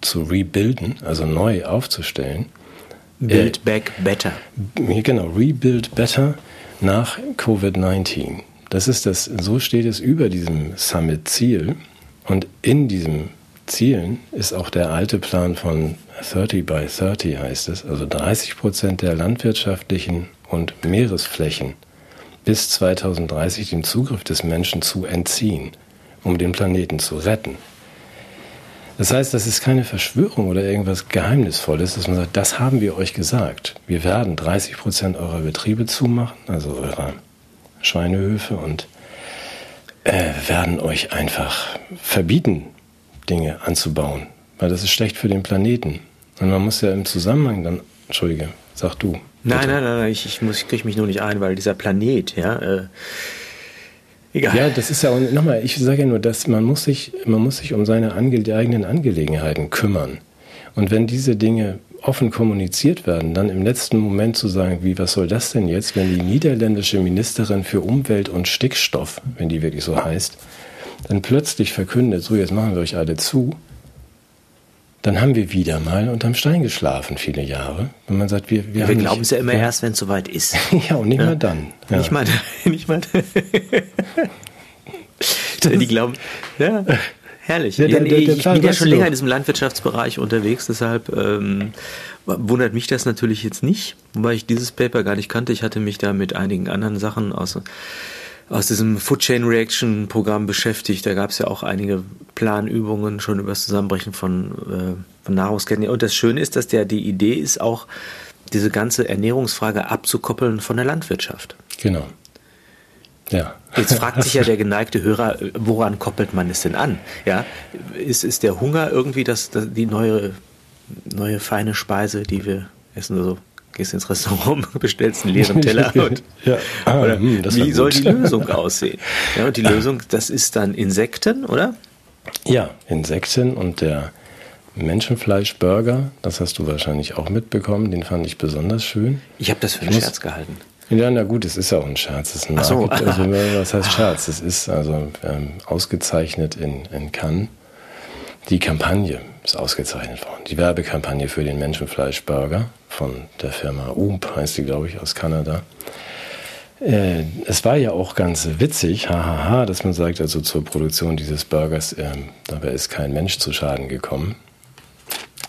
zu rebuilden, also neu aufzustellen. Build äh, back better. Genau, rebuild better nach Covid-19. Das ist das, so steht es über diesem Summit-Ziel. Und in diesem Zielen ist auch der alte Plan von 30 by 30 heißt es, also 30 Prozent der landwirtschaftlichen und Meeresflächen bis 2030 dem Zugriff des Menschen zu entziehen, um den Planeten zu retten. Das heißt, das ist keine Verschwörung oder irgendwas Geheimnisvolles, dass man sagt, das haben wir euch gesagt. Wir werden 30 Prozent eurer Betriebe zumachen, also eurer Schweinehöfe und äh, werden euch einfach verbieten, Dinge anzubauen, weil das ist schlecht für den Planeten. Und man muss ja im Zusammenhang dann, entschuldige, sag du. Nein, nein, nein, ich, ich, muss, ich kriege mich nur nicht ein, weil dieser Planet, ja, äh, egal. Ja, das ist ja, und nochmal, ich sage ja nur, dass man muss sich, man muss sich um seine ange eigenen Angelegenheiten kümmern. Und wenn diese Dinge offen kommuniziert werden, dann im letzten Moment zu sagen, wie, was soll das denn jetzt, wenn die niederländische Ministerin für Umwelt und Stickstoff, wenn die wirklich so heißt, dann plötzlich verkündet, so jetzt machen wir euch alle zu, dann haben wir wieder mal unterm Stein geschlafen, viele Jahre. Wenn man sagt, wir, wir, ja, wir glauben es ja immer ja. erst, wenn es soweit ist. ja, und nicht ja. mal dann. Nicht mal, nicht mal. die glauben, ja, herrlich. Der, der, der, ich bin ja schon länger in diesem Landwirtschaftsbereich unterwegs, deshalb ähm, wundert mich das natürlich jetzt nicht, wobei ich dieses Paper gar nicht kannte. Ich hatte mich da mit einigen anderen Sachen aus aus diesem Food Chain Reaction Programm beschäftigt. Da gab es ja auch einige Planübungen schon über das Zusammenbrechen von, äh, von Nahrungsketten. Und das Schöne ist, dass der die Idee ist, auch diese ganze Ernährungsfrage abzukoppeln von der Landwirtschaft. Genau. Ja. Jetzt fragt sich ja der geneigte Hörer, woran koppelt man es denn an? Ja, ist, ist der Hunger irgendwie das, das die neue, neue feine Speise, die wir essen? Also gehst ins Restaurant, bestellst einen leeren Teller und ja. ah, oder, hm, wie soll die Lösung aussehen? Ja, und die Lösung, das ist dann Insekten, oder? Ja, Insekten und der Menschenfleischburger, das hast du wahrscheinlich auch mitbekommen, den fand ich besonders schön. Ich habe das für einen ich Scherz gehalten. Ja, na gut, es ist auch ein Scherz. Es ist ein Market, so. also, was heißt Scherz? Es ist also ähm, ausgezeichnet in, in Cannes. Die Kampagne ist ausgezeichnet worden. Die Werbekampagne für den Menschenfleischburger von der Firma Oomp, heißt die, glaube ich, aus Kanada. Äh, es war ja auch ganz witzig, hahaha, dass man sagt, also zur Produktion dieses Burgers, ähm, dabei ist kein Mensch zu Schaden gekommen.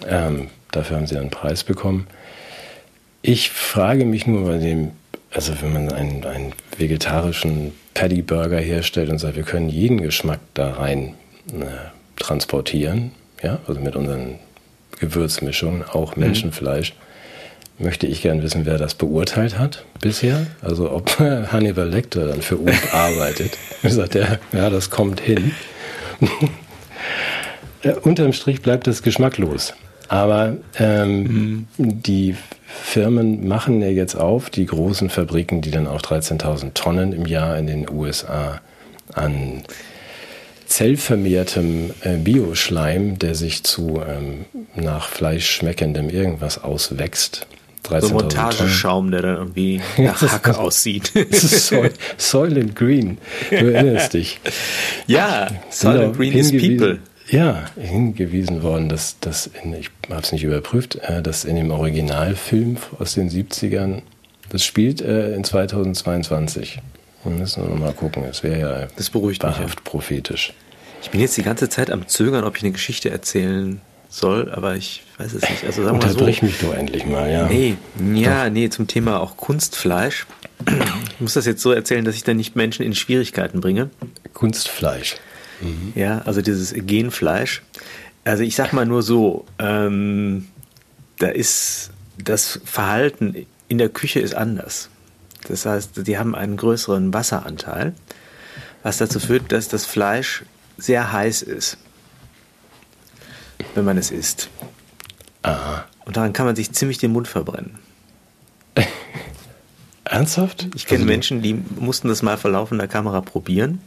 Ähm, dafür haben sie einen Preis bekommen. Ich frage mich nur bei dem also wenn man einen, einen vegetarischen Paddy Burger herstellt und sagt, wir können jeden Geschmack da rein äh, transportieren, ja, also mit unseren Gewürzmischungen, auch mhm. Menschenfleisch, mhm. möchte ich gern wissen, wer das beurteilt hat bisher. Also ob Hannibal Lecter dann für UB arbeitet. Sagt er, ja, das kommt hin. äh, unterm Strich bleibt es geschmacklos. Aber ähm, mhm. die Firmen machen ja jetzt auf, die großen Fabriken, die dann auch 13.000 Tonnen im Jahr in den USA an zellvermehrtem äh, Bioschleim, der sich zu ähm, nach Fleisch schmeckendem irgendwas auswächst. So Montageschaum, der dann irgendwie nach Hacke aussieht. Soil, Soylent Green, du erinnerst dich. Ja, Soylent Green is People ja, hingewiesen worden, dass, in, ich habe es nicht überprüft, äh, dass in dem Originalfilm aus den 70ern, das spielt äh, in 2022. Wir müssen wir mal gucken, es wäre ja das beruhigt wahrhaft mich, prophetisch. Ich bin jetzt die ganze Zeit am Zögern, ob ich eine Geschichte erzählen soll, aber ich weiß es nicht. Also sagen wir Unterbrich so, mich doch endlich mal, ja. Nee, ja, doch. nee, zum Thema auch Kunstfleisch. Ich muss das jetzt so erzählen, dass ich dann nicht Menschen in Schwierigkeiten bringe. Kunstfleisch. Mhm. Ja, also dieses Genfleisch. Also ich sag mal nur so, ähm, da ist das Verhalten in der Küche ist anders. Das heißt, die haben einen größeren Wasseranteil, was dazu führt, dass das Fleisch sehr heiß ist, wenn man es isst. Aha. Und daran kann man sich ziemlich den Mund verbrennen. Ernsthaft? Ich kenne also Menschen, die mussten das mal vor laufender Kamera probieren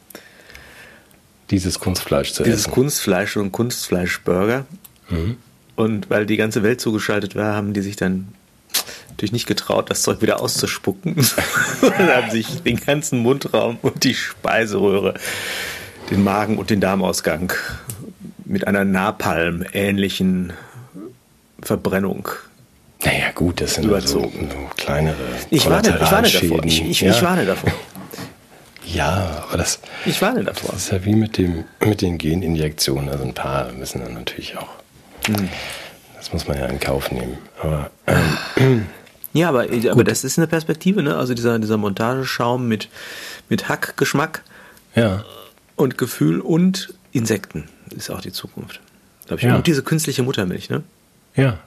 dieses Kunstfleisch zu dieses essen. Dieses Kunstfleisch und Kunstfleischburger. Mhm. Und weil die ganze Welt zugeschaltet war, haben die sich dann natürlich nicht getraut, das Zeug wieder auszuspucken. und haben sich den ganzen Mundraum und die Speiseröhre, den Magen und den Darmausgang mit einer Napalm-ähnlichen Verbrennung naja, gut, das sind überzogen. So, so kleinere ich warne, ich warne davor. Ich, ich, ja. ich warne davor. Ja, aber das. Ich warne davor. Das ist ja wie mit, dem, mit den Geninjektionen. Also ein paar müssen dann natürlich auch. Mhm. Das muss man ja in Kauf nehmen. Aber. Ähm, ja, aber, aber das ist eine Perspektive, ne? Also dieser, dieser Montageschaum mit, mit Hackgeschmack ja. Und Gefühl und Insekten ist auch die Zukunft. ich. Ja. Und diese künstliche Muttermilch, ne? Ja.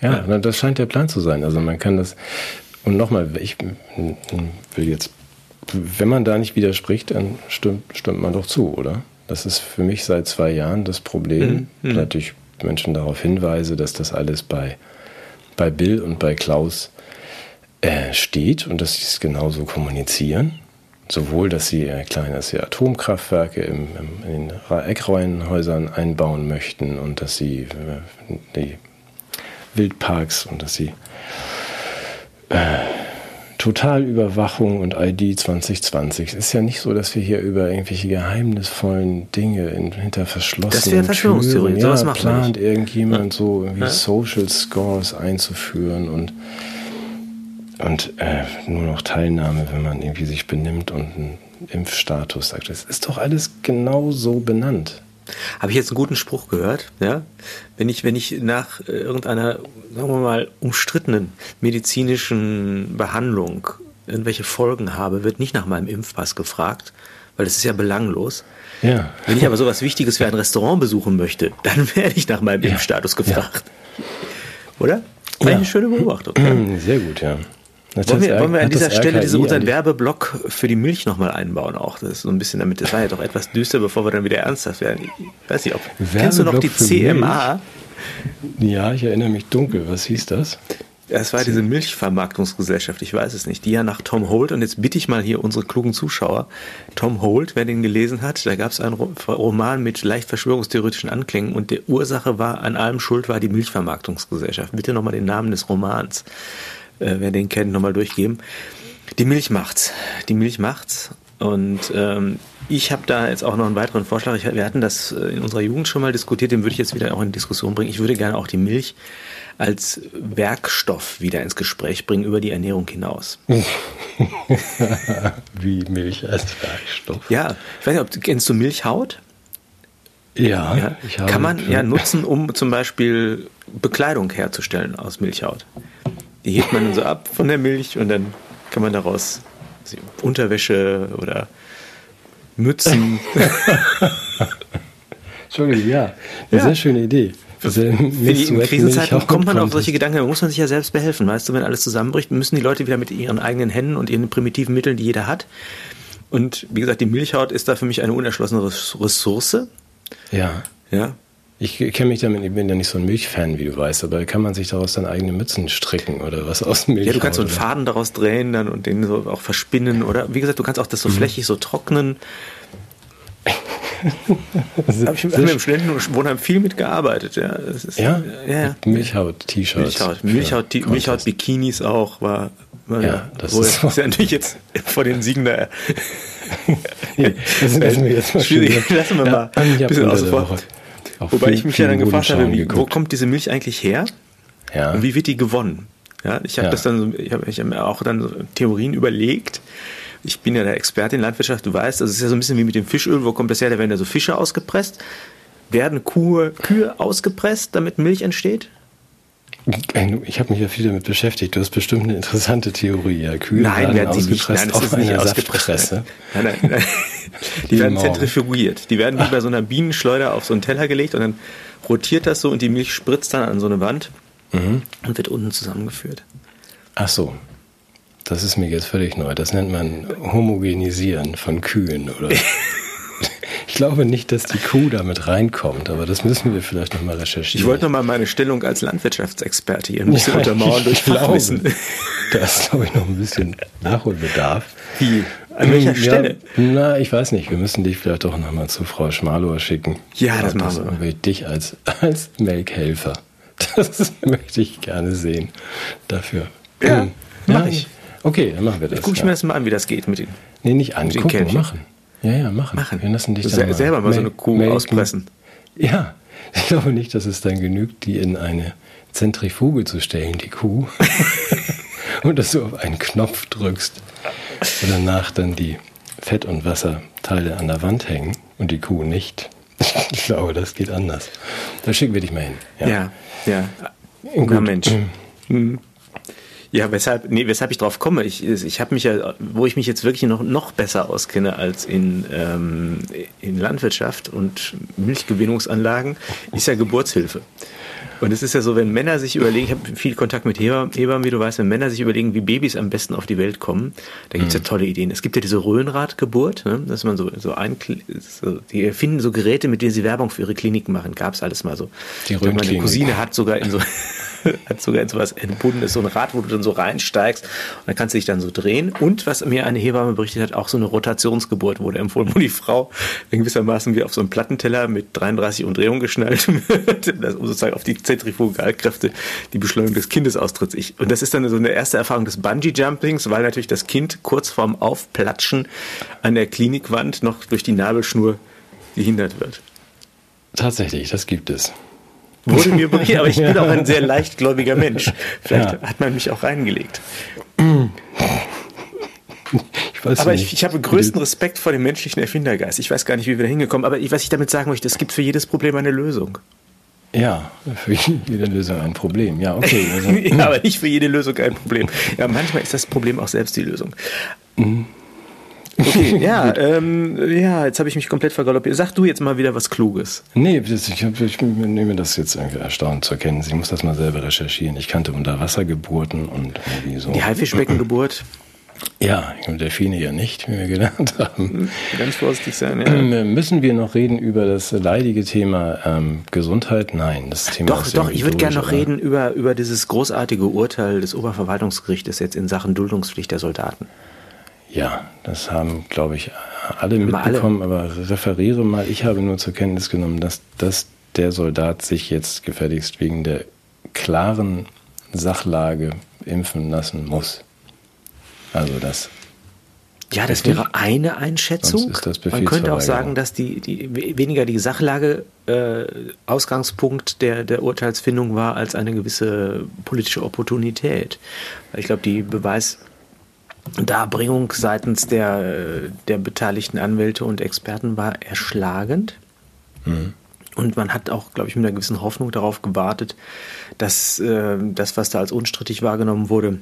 Ja, ja. das scheint der Plan zu sein. Also man kann das. Und nochmal, ich will jetzt wenn man da nicht widerspricht, dann stimmt, stimmt man doch zu, oder? Das ist für mich seit zwei Jahren das Problem, mhm. dass ich Menschen darauf hinweise, dass das alles bei, bei Bill und bei Klaus äh, steht und dass sie es genauso kommunizieren. Sowohl, dass sie, äh, klar, dass sie Atomkraftwerke im, im, in den Eckräumenhäusern einbauen möchten und dass sie äh, die Wildparks und dass sie äh, Totalüberwachung und ID 2020. Es ist ja nicht so, dass wir hier über irgendwelche geheimnisvollen Dinge in, hinter verschlossenen das Türen ja, Sowas plant irgendjemand so irgendwie ja. Social Scores einzuführen und und äh, nur noch Teilnahme, wenn man irgendwie sich benimmt und einen Impfstatus sagt. Das ist doch alles genau so benannt. Habe ich jetzt einen guten Spruch gehört, ja? Wenn ich, wenn ich nach äh, irgendeiner, sagen wir mal, umstrittenen medizinischen Behandlung irgendwelche Folgen habe, wird nicht nach meinem Impfpass gefragt, weil das ist ja belanglos. Ja. Wenn ich aber sowas Wichtiges wie ein Restaurant besuchen möchte, dann werde ich nach meinem ja. Impfstatus gefragt. Ja. Oder? Ja. Eine schöne Beobachtung. Sehr gut, ja. Wollen wir, wollen wir an dieser Stelle diesen, unseren Werbeblock für die Milch nochmal einbauen auch? Das ist so ein bisschen damit, das war ja doch etwas düster, bevor wir dann wieder ernsthaft werden. Ich weiß nicht, ob, kennst du noch die CMA? Milch? Ja, ich erinnere mich dunkel. Was hieß das? Das war diese Milchvermarktungsgesellschaft, ich weiß es nicht, die ja nach Tom Holt, und jetzt bitte ich mal hier unsere klugen Zuschauer, Tom Holt, wer den gelesen hat, da gab es einen Roman mit leicht verschwörungstheoretischen Anklängen und der Ursache war, an allem schuld war die Milchvermarktungsgesellschaft. Bitte nochmal den Namen des Romans äh, wer den kennt, nochmal durchgeben. Die Milch macht's. Die Milch macht's. Und ähm, ich habe da jetzt auch noch einen weiteren Vorschlag. Ich, wir hatten das äh, in unserer Jugend schon mal diskutiert, den würde ich jetzt wieder auch in Diskussion bringen. Ich würde gerne auch die Milch als Werkstoff wieder ins Gespräch bringen über die Ernährung hinaus. Wie Milch als Werkstoff? Ja, ich weiß nicht, ob kennst du Milchhaut? Ja, ja. kann man ja nutzen, um zum Beispiel Bekleidung herzustellen aus Milchhaut. Die hebt man dann so ab von der Milch und dann kann man daraus Unterwäsche oder Mützen. Entschuldigung, ja. Eine ja. sehr schöne Idee. in Krisenzeiten kommt man auf solche Gedanken, da muss man sich ja selbst behelfen. Weißt du, wenn alles zusammenbricht, müssen die Leute wieder mit ihren eigenen Händen und ihren primitiven Mitteln, die jeder hat. Und wie gesagt, die Milchhaut ist da für mich eine unerschlossene Ressource. Ja. Ja. Ich kenne mich damit, ich bin ja nicht so ein Milchfan, wie du weißt, aber kann man sich daraus dann eigene Mützen stricken oder was aus Milch? Ja, du kannst so einen Faden daraus drehen dann und den so auch verspinnen oder wie gesagt, du kannst auch das so mhm. flächig so trocknen. habe ich hab im Studentenwohnheim viel mitgearbeitet. Ja, ist, ja? ja, ja. Milchhaut-T-Shirts. Milchhaut, Milchhaut, Milchhaut, Bikinis auch war. war ja, das ist, so. ist ja natürlich jetzt vor den Siegen da. das sind wir jetzt mal schwierig. Lassen wir mal ein bisschen außen vor. Wobei ich mich ja dann gefragt habe, wie, wo kommt diese Milch eigentlich her? Ja. Und wie wird die gewonnen? Ja, ich habe ja. das dann, ich habe hab mir auch dann so Theorien überlegt ich bin ja der Experte in Landwirtschaft, du weißt, das ist ja so ein bisschen wie mit dem Fischöl, wo kommt das her? Da werden ja so Fische ausgepresst. Werden Kuh, Kühe ausgepresst, damit Milch entsteht? Ich habe mich ja viel damit beschäftigt. Du hast bestimmt eine interessante Theorie. Ja, Kühe nein, werden ausgepresst nein, das ist nicht ausgepresst. Nein, nein, nein. Die, werden morgen. zentrifugiert. Die werden wie bei so einer Bienenschleuder auf so einen Teller gelegt und dann rotiert das so und die Milch spritzt dann an so eine Wand mhm. und wird unten zusammengeführt. Ach so, das ist mir jetzt völlig neu. Das nennt man Homogenisieren von Kühen, oder? ich glaube nicht, dass die Kuh damit reinkommt, aber das müssen wir vielleicht nochmal recherchieren. Ich wollte nochmal meine Stellung als Landwirtschaftsexperte hier ein bisschen ja, untermauern durch Fachwissen. Da ist, glaube ich, noch ein bisschen Nachholbedarf. Wie? An welcher Stelle? na, ich weiß nicht. Wir müssen dich vielleicht doch nochmal zu Frau Schmalor schicken. Ja, das machen wir. Dich als, als Melkhelfer. Das möchte ich gerne sehen. Dafür. Ja, hm. mach ich. Okay, dann machen wir das. Guck ich ja. mir das mal an, wie das geht mit den. Nee, nicht an, gucken, machen. Ja, ja, machen. machen. Wir lassen dich dann mal selber mal so eine Kuh melken. auspressen. Ja, ich glaube nicht, dass es dann genügt, die in eine Zentrifuge zu stellen, die Kuh. und dass du auf einen Knopf drückst und danach dann die Fett- und Wasserteile an der Wand hängen und die Kuh nicht. Ich glaube, das geht anders. Da schicken wir dich mal hin. Ja, ja. ja. Gut. Na Mensch. Mhm. Ja, weshalb, nee, weshalb ich drauf komme, ich, ich habe mich ja, wo ich mich jetzt wirklich noch, noch besser auskenne als in, ähm, in Landwirtschaft und Milchgewinnungsanlagen, ist ja Geburtshilfe. Und es ist ja so, wenn Männer sich überlegen, ich habe viel Kontakt mit Hebammen, wie du weißt, wenn Männer sich überlegen, wie Babys am besten auf die Welt kommen, da gibt's mhm. ja tolle Ideen. Es gibt ja diese Röhnradgeburt, ne, dass man so, so ein, so, die erfinden so Geräte, mit denen sie Werbung für ihre Kliniken machen. Gab's alles mal so. Die Meine Cousine hat sogar in so hat sogar in sowas entbunden ist, so ein Rad, wo du dann so reinsteigst und dann kannst du dich dann so drehen. Und was mir eine Hebamme berichtet hat, auch so eine Rotationsgeburt wurde empfohlen, wo die Frau in gewissermaßen wie auf so einem Plattenteller mit 33 Umdrehungen geschnallt wird, um sozusagen auf die Zentrifugalkräfte die Beschleunigung des Kindes austritt. Ich, und das ist dann so eine erste Erfahrung des Bungee-Jumpings, weil natürlich das Kind kurz vorm Aufplatschen an der Klinikwand noch durch die Nabelschnur gehindert wird. Tatsächlich, das gibt es. Wurde mir berichtet, aber ich bin auch ein sehr leichtgläubiger Mensch. Vielleicht ja. hat man mich auch reingelegt. Ich aber ich, ich, habe größten Respekt vor dem menschlichen Erfindergeist. Ich weiß gar nicht, wie wir da hingekommen Aber was ich damit sagen möchte, es gibt für jedes Problem eine Lösung. Ja, für jede Lösung ein Problem. Ja, okay. Also, ja, aber nicht für jede Lösung ein Problem. Ja, manchmal ist das Problem auch selbst die Lösung. Mhm. Okay, ja, ähm, ja, jetzt habe ich mich komplett vergaloppiert. Sag du jetzt mal wieder was Kluges. Nee, ich, ich nehme das jetzt irgendwie erstaunt zur Kenntnis. Ich muss das mal selber recherchieren. Ich kannte Unterwassergeburten und irgendwie so. Die Haifischbeckengeburt? Ja, Delfine ja nicht, wie wir gelernt haben. Ganz vorsichtig sein, ja. Ähm, müssen wir noch reden über das leidige Thema ähm, Gesundheit? Nein, das Thema Doch, doch, ich würde gerne noch reden über, über dieses großartige Urteil des Oberverwaltungsgerichtes jetzt in Sachen Duldungspflicht der Soldaten. Ja, das haben, glaube ich, alle mitbekommen, alle. aber referiere mal. Ich habe nur zur Kenntnis genommen, dass, dass der Soldat sich jetzt gefälligst wegen der klaren Sachlage impfen lassen muss. Also das. Ja, das wäre eine Einschätzung. Man könnte auch sagen, dass die, die weniger die Sachlage äh, Ausgangspunkt der, der Urteilsfindung war als eine gewisse politische Opportunität. Ich glaube, die Beweis Darbringung seitens der, der beteiligten Anwälte und Experten war erschlagend. Mhm. Und man hat auch, glaube ich, mit einer gewissen Hoffnung darauf gewartet, dass äh, das, was da als unstrittig wahrgenommen wurde,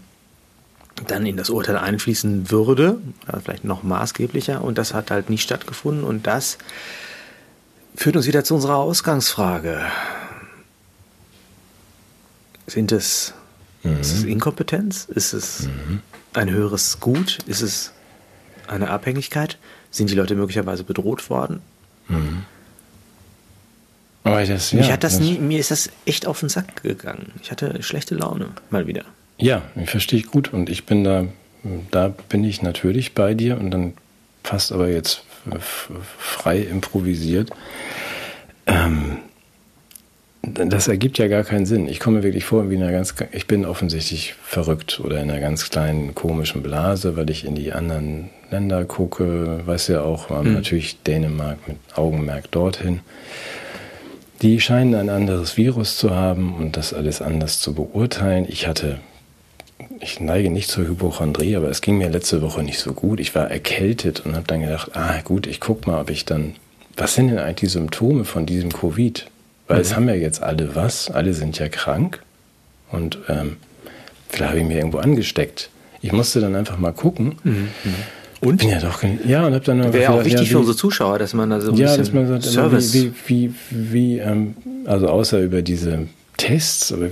dann in das Urteil einfließen würde, vielleicht noch maßgeblicher, und das hat halt nicht stattgefunden. Und das führt uns wieder zu unserer Ausgangsfrage. Sind es, mhm. ist es Inkompetenz? Ist es mhm. Ein höheres Gut? Ist es eine Abhängigkeit? Sind die Leute möglicherweise bedroht worden? Mhm. Das, ja, hat das, das nie, mir ist das echt auf den Sack gegangen. Ich hatte schlechte Laune, mal wieder. Ja, ich verstehe ich gut und ich bin da, da bin ich natürlich bei dir und dann fast aber jetzt frei improvisiert. Ähm, das ergibt ja gar keinen Sinn. Ich komme mir wirklich vor, wie in einer ganz, ich bin offensichtlich verrückt oder in einer ganz kleinen komischen Blase, weil ich in die anderen Länder gucke, weiß ja auch, mhm. natürlich Dänemark mit Augenmerk dorthin. Die scheinen ein anderes Virus zu haben und das alles anders zu beurteilen. Ich hatte, ich neige nicht zur Hypochondrie, aber es ging mir letzte Woche nicht so gut. Ich war erkältet und habe dann gedacht, ah gut, ich guck mal, ob ich dann, was sind denn eigentlich die Symptome von diesem Covid? Weil mhm. es haben ja jetzt alle was, alle sind ja krank und ähm, vielleicht habe ich mir irgendwo angesteckt. Ich musste dann einfach mal gucken. Mhm. mhm. Und? Bin ja doch, ja, und hab dann Wäre auch wichtig ja, wie, für unsere Zuschauer, dass man da so ein ja, dass man sagt, Service. Wie, wie, wie, wie ähm, also außer über diese Tests, aber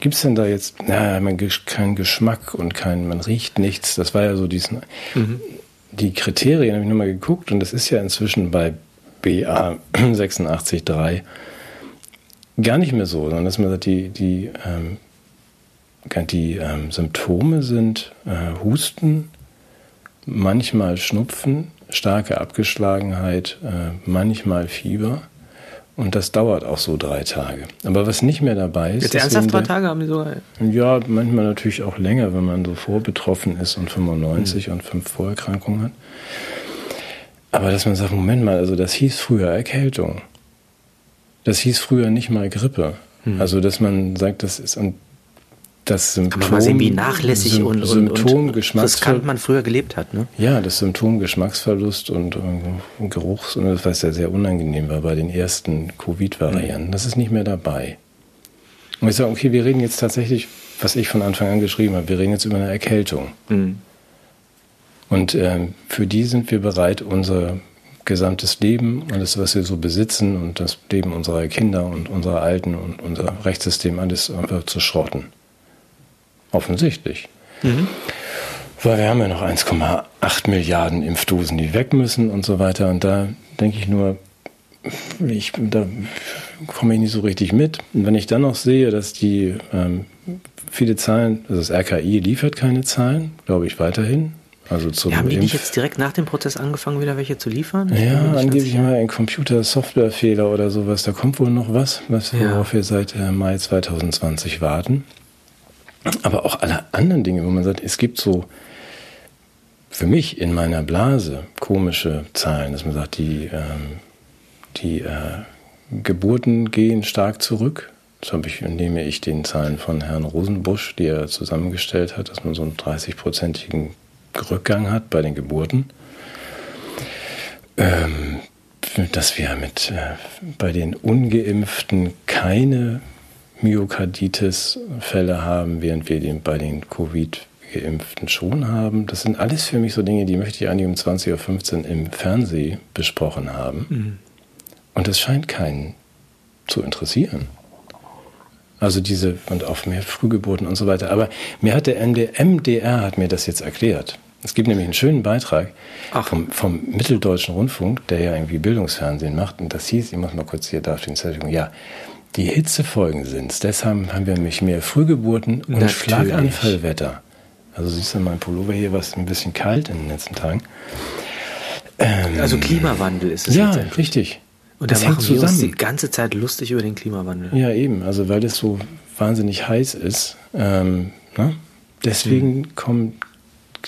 gibt es denn da jetzt, na, man keinen Geschmack und kein, man riecht nichts. Das war ja so diesen, mhm. die Kriterien habe ich nochmal geguckt und das ist ja inzwischen bei BA 86.3 gar nicht mehr so, sondern dass man sagt, die, die, ähm, die ähm, Symptome sind äh, Husten, manchmal Schnupfen, starke Abgeschlagenheit, äh, manchmal Fieber. Und das dauert auch so drei Tage. Aber was nicht mehr dabei ist. Jetzt ernsthaft drei Tage haben die sogar? Ja, manchmal natürlich auch länger, wenn man so vorbetroffen ist und 95 mhm. und fünf Vorerkrankungen hat. Aber dass man sagt, Moment mal, also das hieß früher Erkältung. Das hieß früher nicht mal Grippe. Mhm. Also, dass man sagt, das ist, und das Symptom. Kann man mal sehen, wie nachlässig Sym und, Symptom, und, und riskant man früher gelebt hat. Ne? Ja, das Symptom Geschmacksverlust und, und Geruchs, und das, was ja sehr unangenehm war bei den ersten Covid-Varianten, mhm. das ist nicht mehr dabei. Und ich sage, okay, wir reden jetzt tatsächlich, was ich von Anfang an geschrieben habe, wir reden jetzt über eine Erkältung. Mhm. Und äh, für die sind wir bereit, unser gesamtes Leben, alles, was wir so besitzen und das Leben unserer Kinder und unserer Alten und unser Rechtssystem alles einfach zu schrotten. Offensichtlich. Mhm. Weil wir haben ja noch 1,8 Milliarden Impfdosen, die weg müssen und so weiter. Und da denke ich nur, ich, da komme ich nicht so richtig mit. Und wenn ich dann noch sehe, dass die ähm, viele Zahlen, also das RKI liefert keine Zahlen, glaube ich weiterhin. Also zum ja, haben die nicht jetzt direkt nach dem Prozess angefangen, wieder welche zu liefern? ja, angeblich mal ein Computer-Software-Fehler oder sowas. Da kommt wohl noch was, was ja. worauf wir seit äh, Mai 2020 warten. Aber auch alle anderen Dinge, wo man sagt, es gibt so für mich in meiner Blase komische Zahlen, dass man sagt, die, ähm, die äh, Geburten gehen stark zurück. Das habe ich, nehme ich den Zahlen von Herrn Rosenbusch, die er zusammengestellt hat, dass man so einen 30-prozentigen Rückgang hat bei den Geburten. Ähm, dass wir mit äh, bei den Ungeimpften keine Myokarditis-Fälle haben, während wir den bei den Covid-Geimpften schon haben. Das sind alles für mich so Dinge, die möchte ich eigentlich um 20.15 Uhr im Fernsehen besprochen haben. Mhm. Und das scheint keinen zu interessieren. Also diese, und auch mehr Frühgeburten und so weiter. Aber mir hat der MDR hat mir das jetzt erklärt. Es gibt nämlich einen schönen Beitrag vom, vom, Mitteldeutschen Rundfunk, der ja irgendwie Bildungsfernsehen macht. Und das hieß, ich muss mal kurz hier da auf den Zettel ja, die Hitzefolgen sind es. Deshalb haben wir nämlich mehr Frühgeburten und Natürlich. Schlaganfallwetter. Also siehst du mein Pullover hier, was ein bisschen kalt in den letzten Tagen. Ähm, also Klimawandel ist es. Ja, richtig. Und das da machen wir uns die ganze Zeit lustig über den Klimawandel. Ja, eben. Also weil es so wahnsinnig heiß ist. Ähm, ne? Deswegen hm. kommen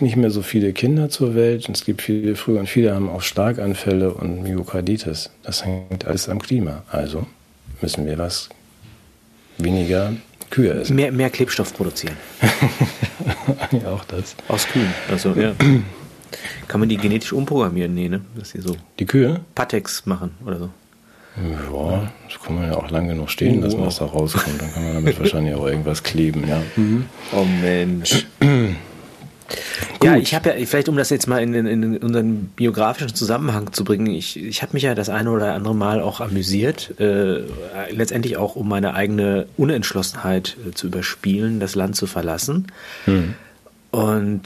nicht mehr so viele Kinder zur Welt. Und es gibt viele früher und viele haben auch Schlaganfälle und Myokarditis. Das hängt alles am Klima. Also müssen wir was weniger Kühe essen. Mehr, mehr Klebstoff produzieren. ja, auch das. Aus Kühen. Also, ja. Kann man die genetisch umprogrammieren? Nee, ne? Dass sie so. Die Kühe? Patex machen oder so. Ja, das kann man ja auch lange genug stehen lassen, was da rauskommt. Dann kann man damit wahrscheinlich auch irgendwas kleben, ja. Mhm. Oh Mensch. Ja, ich habe ja, vielleicht um das jetzt mal in, in, in, unseren biografischen Zusammenhang zu bringen, ich, ich habe mich ja das eine oder andere Mal auch amüsiert, äh, letztendlich auch um meine eigene Unentschlossenheit äh, zu überspielen, das Land zu verlassen. Hm. Und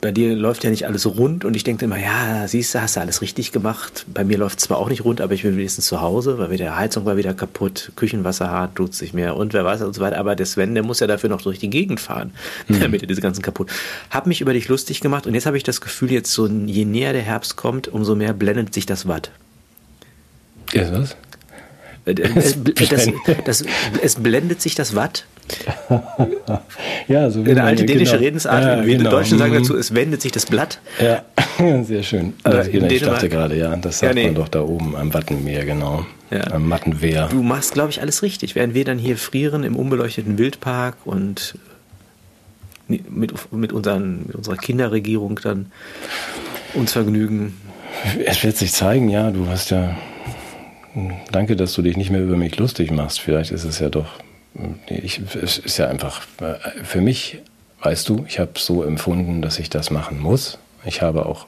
bei dir läuft ja nicht alles rund und ich denke immer, ja, siehst du, hast du alles richtig gemacht. Bei mir läuft es zwar auch nicht rund, aber ich bin wenigstens zu Hause, weil wieder Heizung war wieder kaputt, Küchenwasser hart, tut sich mehr und wer weiß und so weiter. Aber der Sven, der muss ja dafür noch durch die Gegend fahren, mhm. damit er diese ganzen kaputt. Hab mich über dich lustig gemacht und jetzt habe ich das Gefühl, jetzt so je näher der Herbst kommt, umso mehr blendet sich das Watt. Ja, was? Äh, es, das, das, es blendet sich das Watt ja, so wie Eine alte dänische genau. Redensart. Ja, wir genau. Deutschen sagen dazu, es wendet sich das Blatt. Ja, sehr schön. Das, genau, ich dachte gerade, ja, das sagt ja, nee. man doch da oben am Wattenmeer, genau. Ja. Am Mattenwehr. Du machst, glaube ich, alles richtig. Während wir dann hier frieren im unbeleuchteten Wildpark und mit, mit, unseren, mit unserer Kinderregierung dann uns vergnügen. Es wird sich zeigen, ja, du hast ja. Danke, dass du dich nicht mehr über mich lustig machst. Vielleicht ist es ja doch ich, es ist ja einfach, äh, für mich, weißt du, ich habe so empfunden, dass ich das machen muss. Ich habe auch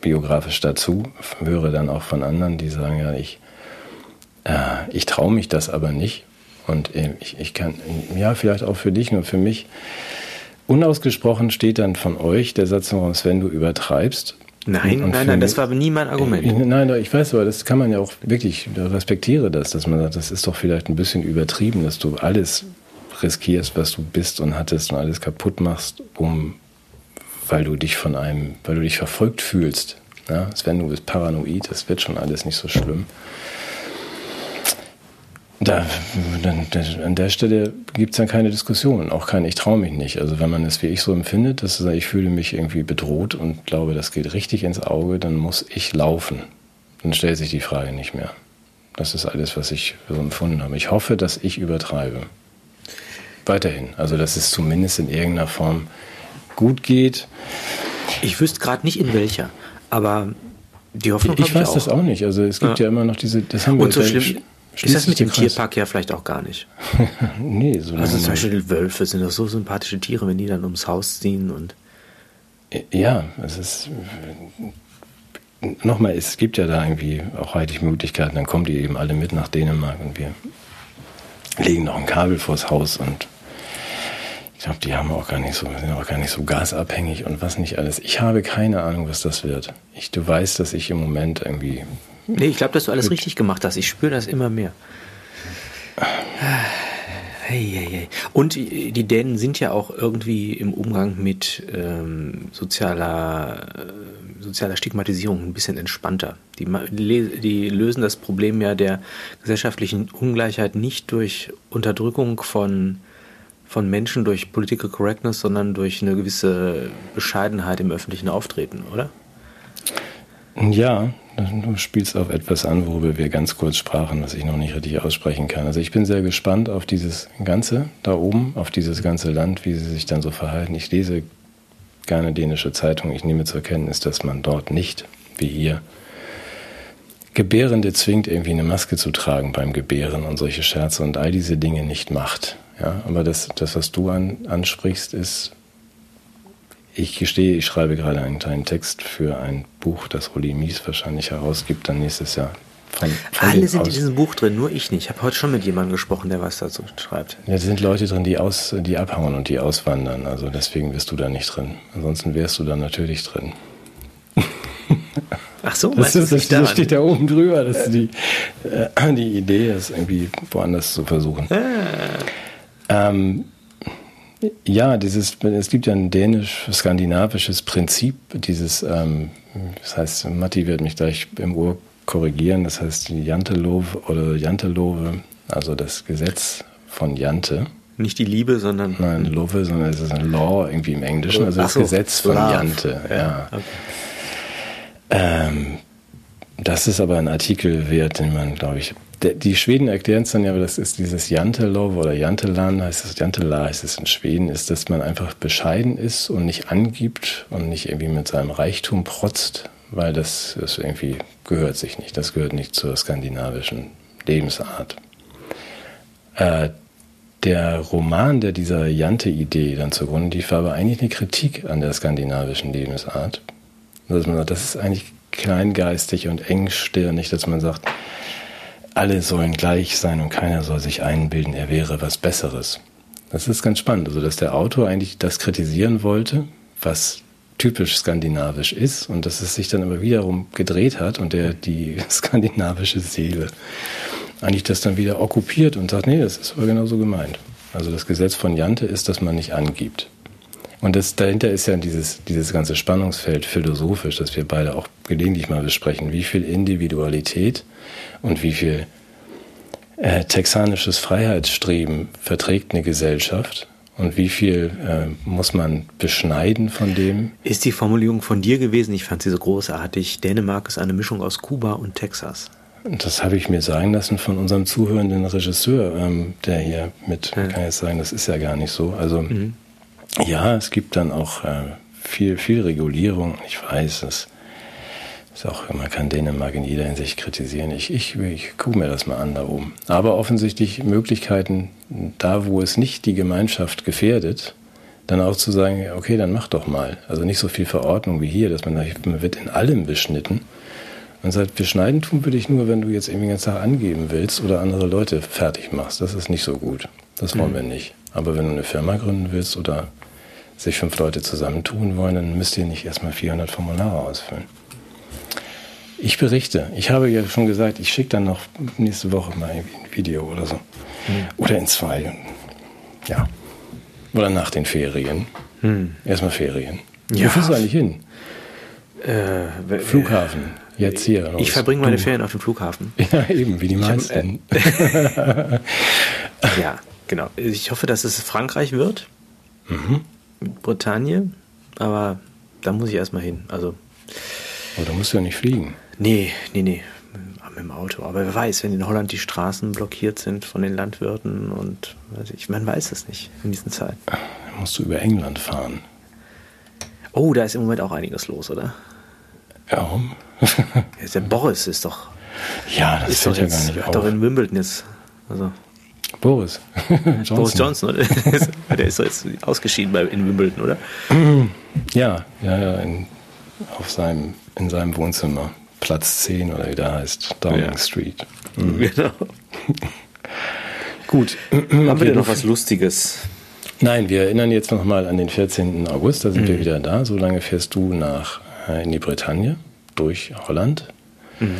biografisch dazu, höre dann auch von anderen, die sagen, ja, ich, äh, ich traue mich das aber nicht. Und äh, ich, ich kann, ja, vielleicht auch für dich, nur für mich. Unausgesprochen steht dann von euch der Satz, wenn du übertreibst, Nein, nein, nein, das war nie mein Argument. Ich, nein, ich weiß, aber das kann man ja auch wirklich, ich respektiere das, dass man sagt, das ist doch vielleicht ein bisschen übertrieben, dass du alles riskierst, was du bist und hattest und alles kaputt machst, um, weil du dich von einem, weil du dich verfolgt fühlst. Ja, Sven, du bist paranoid, das wird schon alles nicht so schlimm. Da, dann, an der Stelle gibt es dann keine Diskussion, auch kein Ich traue mich nicht. Also wenn man es wie ich so empfindet, dass ich fühle mich irgendwie bedroht und glaube, das geht richtig ins Auge, dann muss ich laufen. Dann stellt sich die Frage nicht mehr. Das ist alles, was ich so empfunden habe. Ich hoffe, dass ich übertreibe. Weiterhin. Also dass es zumindest in irgendeiner Form gut geht. Ich wüsste gerade nicht in welcher, aber die Hoffnung ich, ich weiß auch. das auch nicht. Also es gibt ja, ja immer noch diese. Das haben wir und so schlimm ist das mit dem Tierpark ja vielleicht auch gar nicht? nee, so Also zum Beispiel Wölfe sind doch so sympathische Tiere, wenn die dann ums Haus ziehen und. Ja, es ist. Nochmal, es gibt ja da irgendwie auch reichlich Möglichkeiten, dann kommen die eben alle mit nach Dänemark und wir legen noch ein Kabel vors Haus und ich glaube, die haben auch gar nicht so, sind auch gar nicht so gasabhängig und was nicht alles. Ich habe keine Ahnung, was das wird. Ich, du weißt, dass ich im Moment irgendwie Nee, ich glaube, dass du alles richtig gemacht hast. Ich spüre das immer mehr. Hey, hey, hey. Und die Dänen sind ja auch irgendwie im Umgang mit ähm, sozialer, äh, sozialer Stigmatisierung ein bisschen entspannter. Die, die, lösen das Problem ja der gesellschaftlichen Ungleichheit nicht durch Unterdrückung von, von Menschen, durch Political Correctness, sondern durch eine gewisse Bescheidenheit im öffentlichen Auftreten, oder? Ja, Du spielst auf etwas an, worüber wir ganz kurz sprachen, was ich noch nicht richtig aussprechen kann. Also ich bin sehr gespannt auf dieses Ganze da oben, auf dieses ganze Land, wie sie sich dann so verhalten. Ich lese gerne dänische Zeitungen. Ich nehme zur Kenntnis, dass man dort nicht, wie hier, Gebärende zwingt, irgendwie eine Maske zu tragen beim Gebären und solche Scherze und all diese Dinge nicht macht. Ja, aber das, das was du an, ansprichst, ist ich gestehe, ich schreibe gerade einen kleinen Text für ein Buch, das Uli Mies wahrscheinlich herausgibt, dann nächstes Jahr. Von, von Alle sind in diesem Buch drin, nur ich nicht. Ich habe heute schon mit jemandem gesprochen, der was dazu schreibt. Ja, es sind Leute drin, die, aus, die abhauen und die auswandern. Also deswegen bist du da nicht drin. Ansonsten wärst du da natürlich drin. Ach so, das, ist, das, das steht da oben drüber. Das ist die, äh, die Idee, ist irgendwie woanders zu versuchen. Ah. Ähm, ja, dieses, es gibt ja ein dänisch-skandinavisches Prinzip, dieses, ähm, das heißt, Matti wird mich gleich im Ohr korrigieren, das heißt Jantelove oder Jantelove, also das Gesetz von Jante. Nicht die Liebe, sondern. Nein, Love, sondern es ist ein Law irgendwie im Englischen, also das so, Gesetz von Love. Jante, ja. Okay. Ähm, das ist aber ein Artikel wert, den man, glaube ich, die Schweden erklären es dann ja, aber das ist dieses Jantelov oder Jantelan, heißt es, Jantela heißt es in Schweden, ist, dass man einfach bescheiden ist und nicht angibt und nicht irgendwie mit seinem Reichtum protzt, weil das, das irgendwie gehört sich nicht. Das gehört nicht zur skandinavischen Lebensart. Äh, der Roman, der dieser Jante-Idee dann zugrunde lief, war aber eigentlich eine Kritik an der skandinavischen Lebensart. Dass man sagt, das ist eigentlich kleingeistig und engstirnig, dass man sagt, alle sollen gleich sein und keiner soll sich einbilden, er wäre was Besseres. Das ist ganz spannend, also dass der Autor eigentlich das kritisieren wollte, was typisch skandinavisch ist und dass es sich dann aber wiederum gedreht hat und der die skandinavische Seele eigentlich das dann wieder okkupiert und sagt, nee, das ist aber genauso gemeint. Also das Gesetz von Jante ist, dass man nicht angibt. Und das, dahinter ist ja dieses, dieses ganze Spannungsfeld philosophisch, das wir beide auch gelegentlich mal besprechen. Wie viel Individualität und wie viel äh, texanisches Freiheitsstreben verträgt eine Gesellschaft und wie viel äh, muss man beschneiden von dem? Ist die Formulierung von dir gewesen? Ich fand sie so großartig. Dänemark ist eine Mischung aus Kuba und Texas. Das habe ich mir sagen lassen von unserem zuhörenden Regisseur, ähm, der hier mit, ja. kann jetzt sagen, das ist ja gar nicht so. Also mhm. Ja, es gibt dann auch äh, viel, viel Regulierung. Ich weiß, es ist auch, man kann Dänemark in jeder Hinsicht kritisieren. Ich, ich, ich gucke mir das mal an da oben. Aber offensichtlich Möglichkeiten, da wo es nicht die Gemeinschaft gefährdet, dann auch zu sagen, okay, dann mach doch mal. Also nicht so viel Verordnung wie hier, dass man, man wird in allem beschnitten. Man sagt, beschneiden tun würde ich nur, wenn du jetzt irgendwie den ganzen Tag angeben willst oder andere Leute fertig machst. Das ist nicht so gut. Das wollen mhm. wir nicht. Aber wenn du eine Firma gründen willst oder sich fünf Leute zusammentun wollen, dann müsst ihr nicht erstmal 400 Formulare ausfüllen. Ich berichte. Ich habe ja schon gesagt, ich schicke dann noch nächste Woche mal ein Video oder so. Mhm. Oder in zwei. Ja. Oder nach den Ferien. Mhm. Erstmal Ferien. Ja. Wo fährst du eigentlich hin? Äh, Flughafen. Jetzt hier. Ich verbringe meine Ferien auf dem Flughafen. Ja, eben, wie die meisten. Hab, äh, ja, genau. Ich hoffe, dass es Frankreich wird. Mhm. Bretagne. Aber da muss ich erstmal hin. Also. Aber da musst du ja nicht fliegen. Nee, nee, nee. Mit dem Auto. Aber wer weiß, wenn in Holland die Straßen blockiert sind von den Landwirten und weiß ich, man weiß es nicht in diesen Zeiten. Dann musst du über England fahren. Oh, da ist im Moment auch einiges los, oder? Warum? der Boris ist doch. Ja, das ist doch ja gar nicht auf. doch in Wimbledon jetzt. Also. Boris. Johnson. Boris Johnson, oder? der ist doch jetzt ausgeschieden bei, in Wimbledon, oder? Ja, ja, ja, in, auf seinem, in seinem Wohnzimmer. Platz 10 oder wie der heißt, Downing ja. Street. Mhm. Genau. Gut. Haben wir denn noch was Lustiges? Nein, wir erinnern jetzt nochmal an den 14. August, da sind mhm. wir wieder da. So lange fährst du nach äh, in die Bretagne durch Holland. Mhm.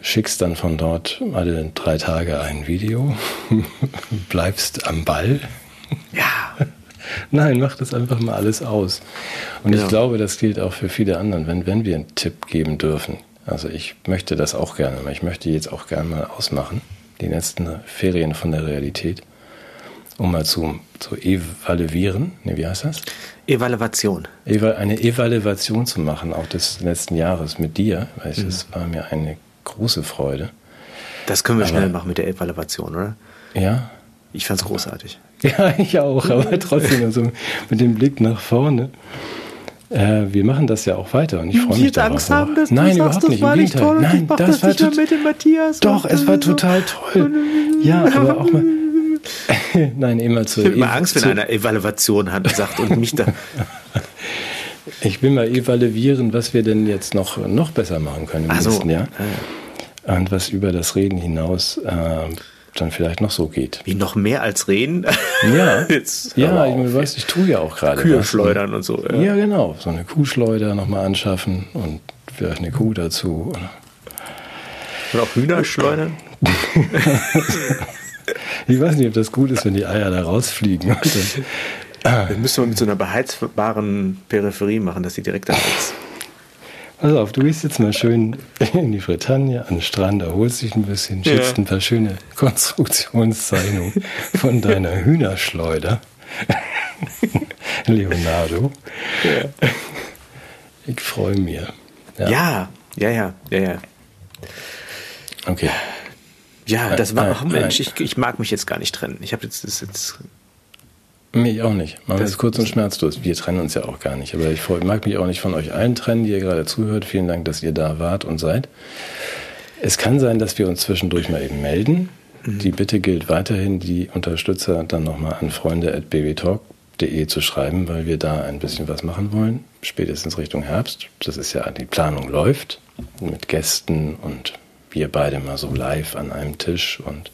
Schickst dann von dort alle drei Tage ein Video, bleibst am Ball. Ja. Nein, mach das einfach mal alles aus. Und genau. ich glaube, das gilt auch für viele anderen, wenn, wenn wir einen Tipp geben dürfen. Also ich möchte das auch gerne mal. Ich möchte jetzt auch gerne mal ausmachen, die letzten Ferien von der Realität, um mal zu, zu evaluieren. Ne, wie heißt das? Evaluation. Eine Evaluation zu machen, auch des letzten Jahres mit dir, weil mhm. es war mir eine große Freude. Das können wir aber, schnell machen mit der Evaluation, oder? Ja. Ich fand es großartig. Ja, ich auch, aber trotzdem also mit dem Blick nach vorne. Äh, wir machen das ja auch weiter und ich freue mich darauf. Angst haben, dass Nein, du überhaupt sagst, nicht. Im Gegenteil. Nein, das, das war total. mit dem Matthias. Doch, es war total toll. Ja, aber auch mal. Nein, immer zu. Ich habe immer Angst, wenn einer Evaluation hat, sagt und mich da. Ich will mal evaluieren, was wir denn jetzt noch, noch besser machen können im Ach nächsten so. Jahr. Und was über das Reden hinaus äh, dann vielleicht noch so geht. Wie noch mehr als reden? Ja, Jetzt, ja ich, auf, weißt, ich tue ja auch gerade. Kühe schleudern und so. Ja. ja, genau. So eine Kuhschleuder nochmal anschaffen und vielleicht eine Kuh dazu. Und auch Hühner schleudern? ich weiß nicht, ob das gut ist, wenn die Eier da rausfliegen. Das müssen wir mit so einer beheizbaren Peripherie machen, dass sie direkt da ist. Pass auf, du gehst jetzt mal schön in die Bretagne an den Strand, erholst dich ein bisschen, schickst ja. ein paar schöne Konstruktionszeichnungen von deiner Hühnerschleuder. Leonardo. Ja. Ich freue mich. Ja. ja, ja, ja, ja, ja. Okay. Ja, das war, ach Mensch, ich, ich mag mich jetzt gar nicht trennen. Ich habe jetzt, das jetzt mich auch nicht. Machen wir es kurz und schmerzlos. Wir trennen uns ja auch gar nicht. Aber ich mag mich auch nicht von euch allen trennen, die ihr gerade zuhört. Vielen Dank, dass ihr da wart und seid. Es kann sein, dass wir uns zwischendurch mal eben melden. Die Bitte gilt weiterhin, die Unterstützer dann nochmal an freunde.babytalk.de zu schreiben, weil wir da ein bisschen was machen wollen, spätestens Richtung Herbst. Das ist ja, die Planung läuft mit Gästen und wir beide mal so live an einem Tisch und.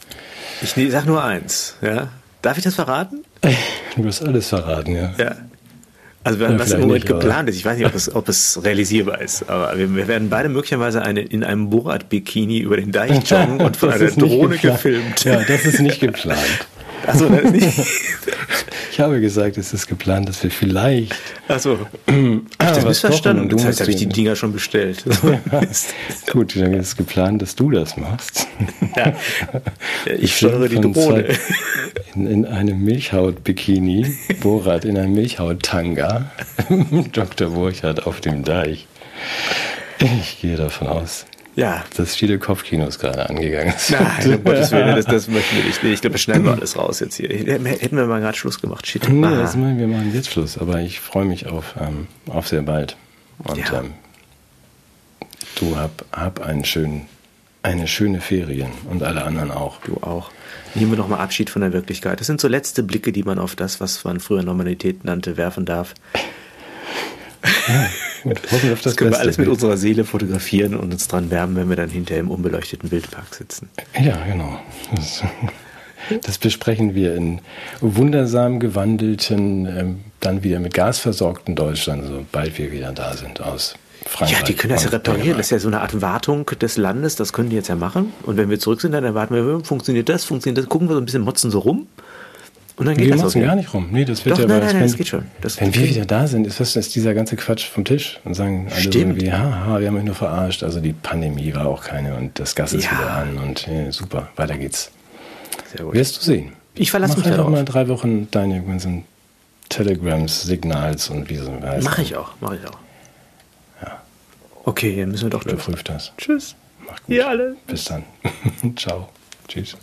Ich sag nur eins, ja. Darf ich das verraten? Du wirst alles verraten, ja. Ja. Also ja, was im Moment nicht, geplant ist, ich weiß nicht, ob es, ob es realisierbar ist, aber wir, wir, werden beide möglicherweise eine, in einem Borat-Bikini über den Deich joggen und von einer Drohne gefilmt. Ja, das ist nicht geplant. Achso, das ist nicht. Ich habe gesagt, es ist geplant, dass wir vielleicht. Achso. Ah, das missverstanden. Das heißt, habe ich die Dinger schon bestellt. Gut, dann ist es geplant, dass du das machst. Ja. Ich steuere die Drohne. In, in einem Milchhaut-Bikini, Borat in einem Milchhaut-Tanga, Dr. Burchardt auf dem Deich. Ich gehe davon aus, ja. Dass viele Kopfkinos gerade angegangen sind. Nein, um Gottes Willen, das, das möchten wir nicht. Ich glaube, das schneiden wir alles raus jetzt hier. Hätten wir mal gerade Schluss gemacht. Shit. Nee, das machen, wir machen jetzt Schluss. Aber ich freue mich auf, ähm, auf sehr bald. Und ja. ähm, du hab, hab einen schönen, eine schöne Ferien und alle anderen auch. Du auch. Nehmen wir nochmal Abschied von der Wirklichkeit. Das sind so letzte Blicke, die man auf das, was man früher Normalität nannte, werfen darf. Ja. Gut, hoffen auf das, das können wir alles mit unserer Seele fotografieren und uns dran wärmen, wenn wir dann hinterher im unbeleuchteten Wildpark sitzen. Ja, genau. Das, das besprechen wir in wundersam gewandelten, ähm, dann wieder mit Gas versorgten Deutschland, sobald wir wieder da sind aus Frankreich. Ja, die können das ja reparieren. Das ist ja so eine Art Wartung des Landes. Das können die jetzt ja machen. Und wenn wir zurück sind, dann erwarten wir, funktioniert das, funktioniert das. Gucken wir so ein bisschen, motzen so rum. Und dann geht wir das gar nicht rum. Nee, das wird Doch, ja nein, nein, nein, das geht schon. Das wenn wir wieder da sind, ist, das, ist dieser ganze Quatsch vom Tisch und sagen alle Stimmt. irgendwie, haha, wir haben euch nur verarscht. Also die Pandemie war auch keine und das Gas ist ja. wieder an und ja, super, weiter geht's. Sehr gut. Wirst du sehen. Ich verlasse mich darauf. einfach mal drei Wochen deine ganzen Telegrams, Signals und wie so heißt. Mach ich auch, mach ich auch. Ja. Okay, dann müssen wir doch Überprüf das. Tschüss. Mach gut. Ihr alle. Bis dann. Ciao. Tschüss.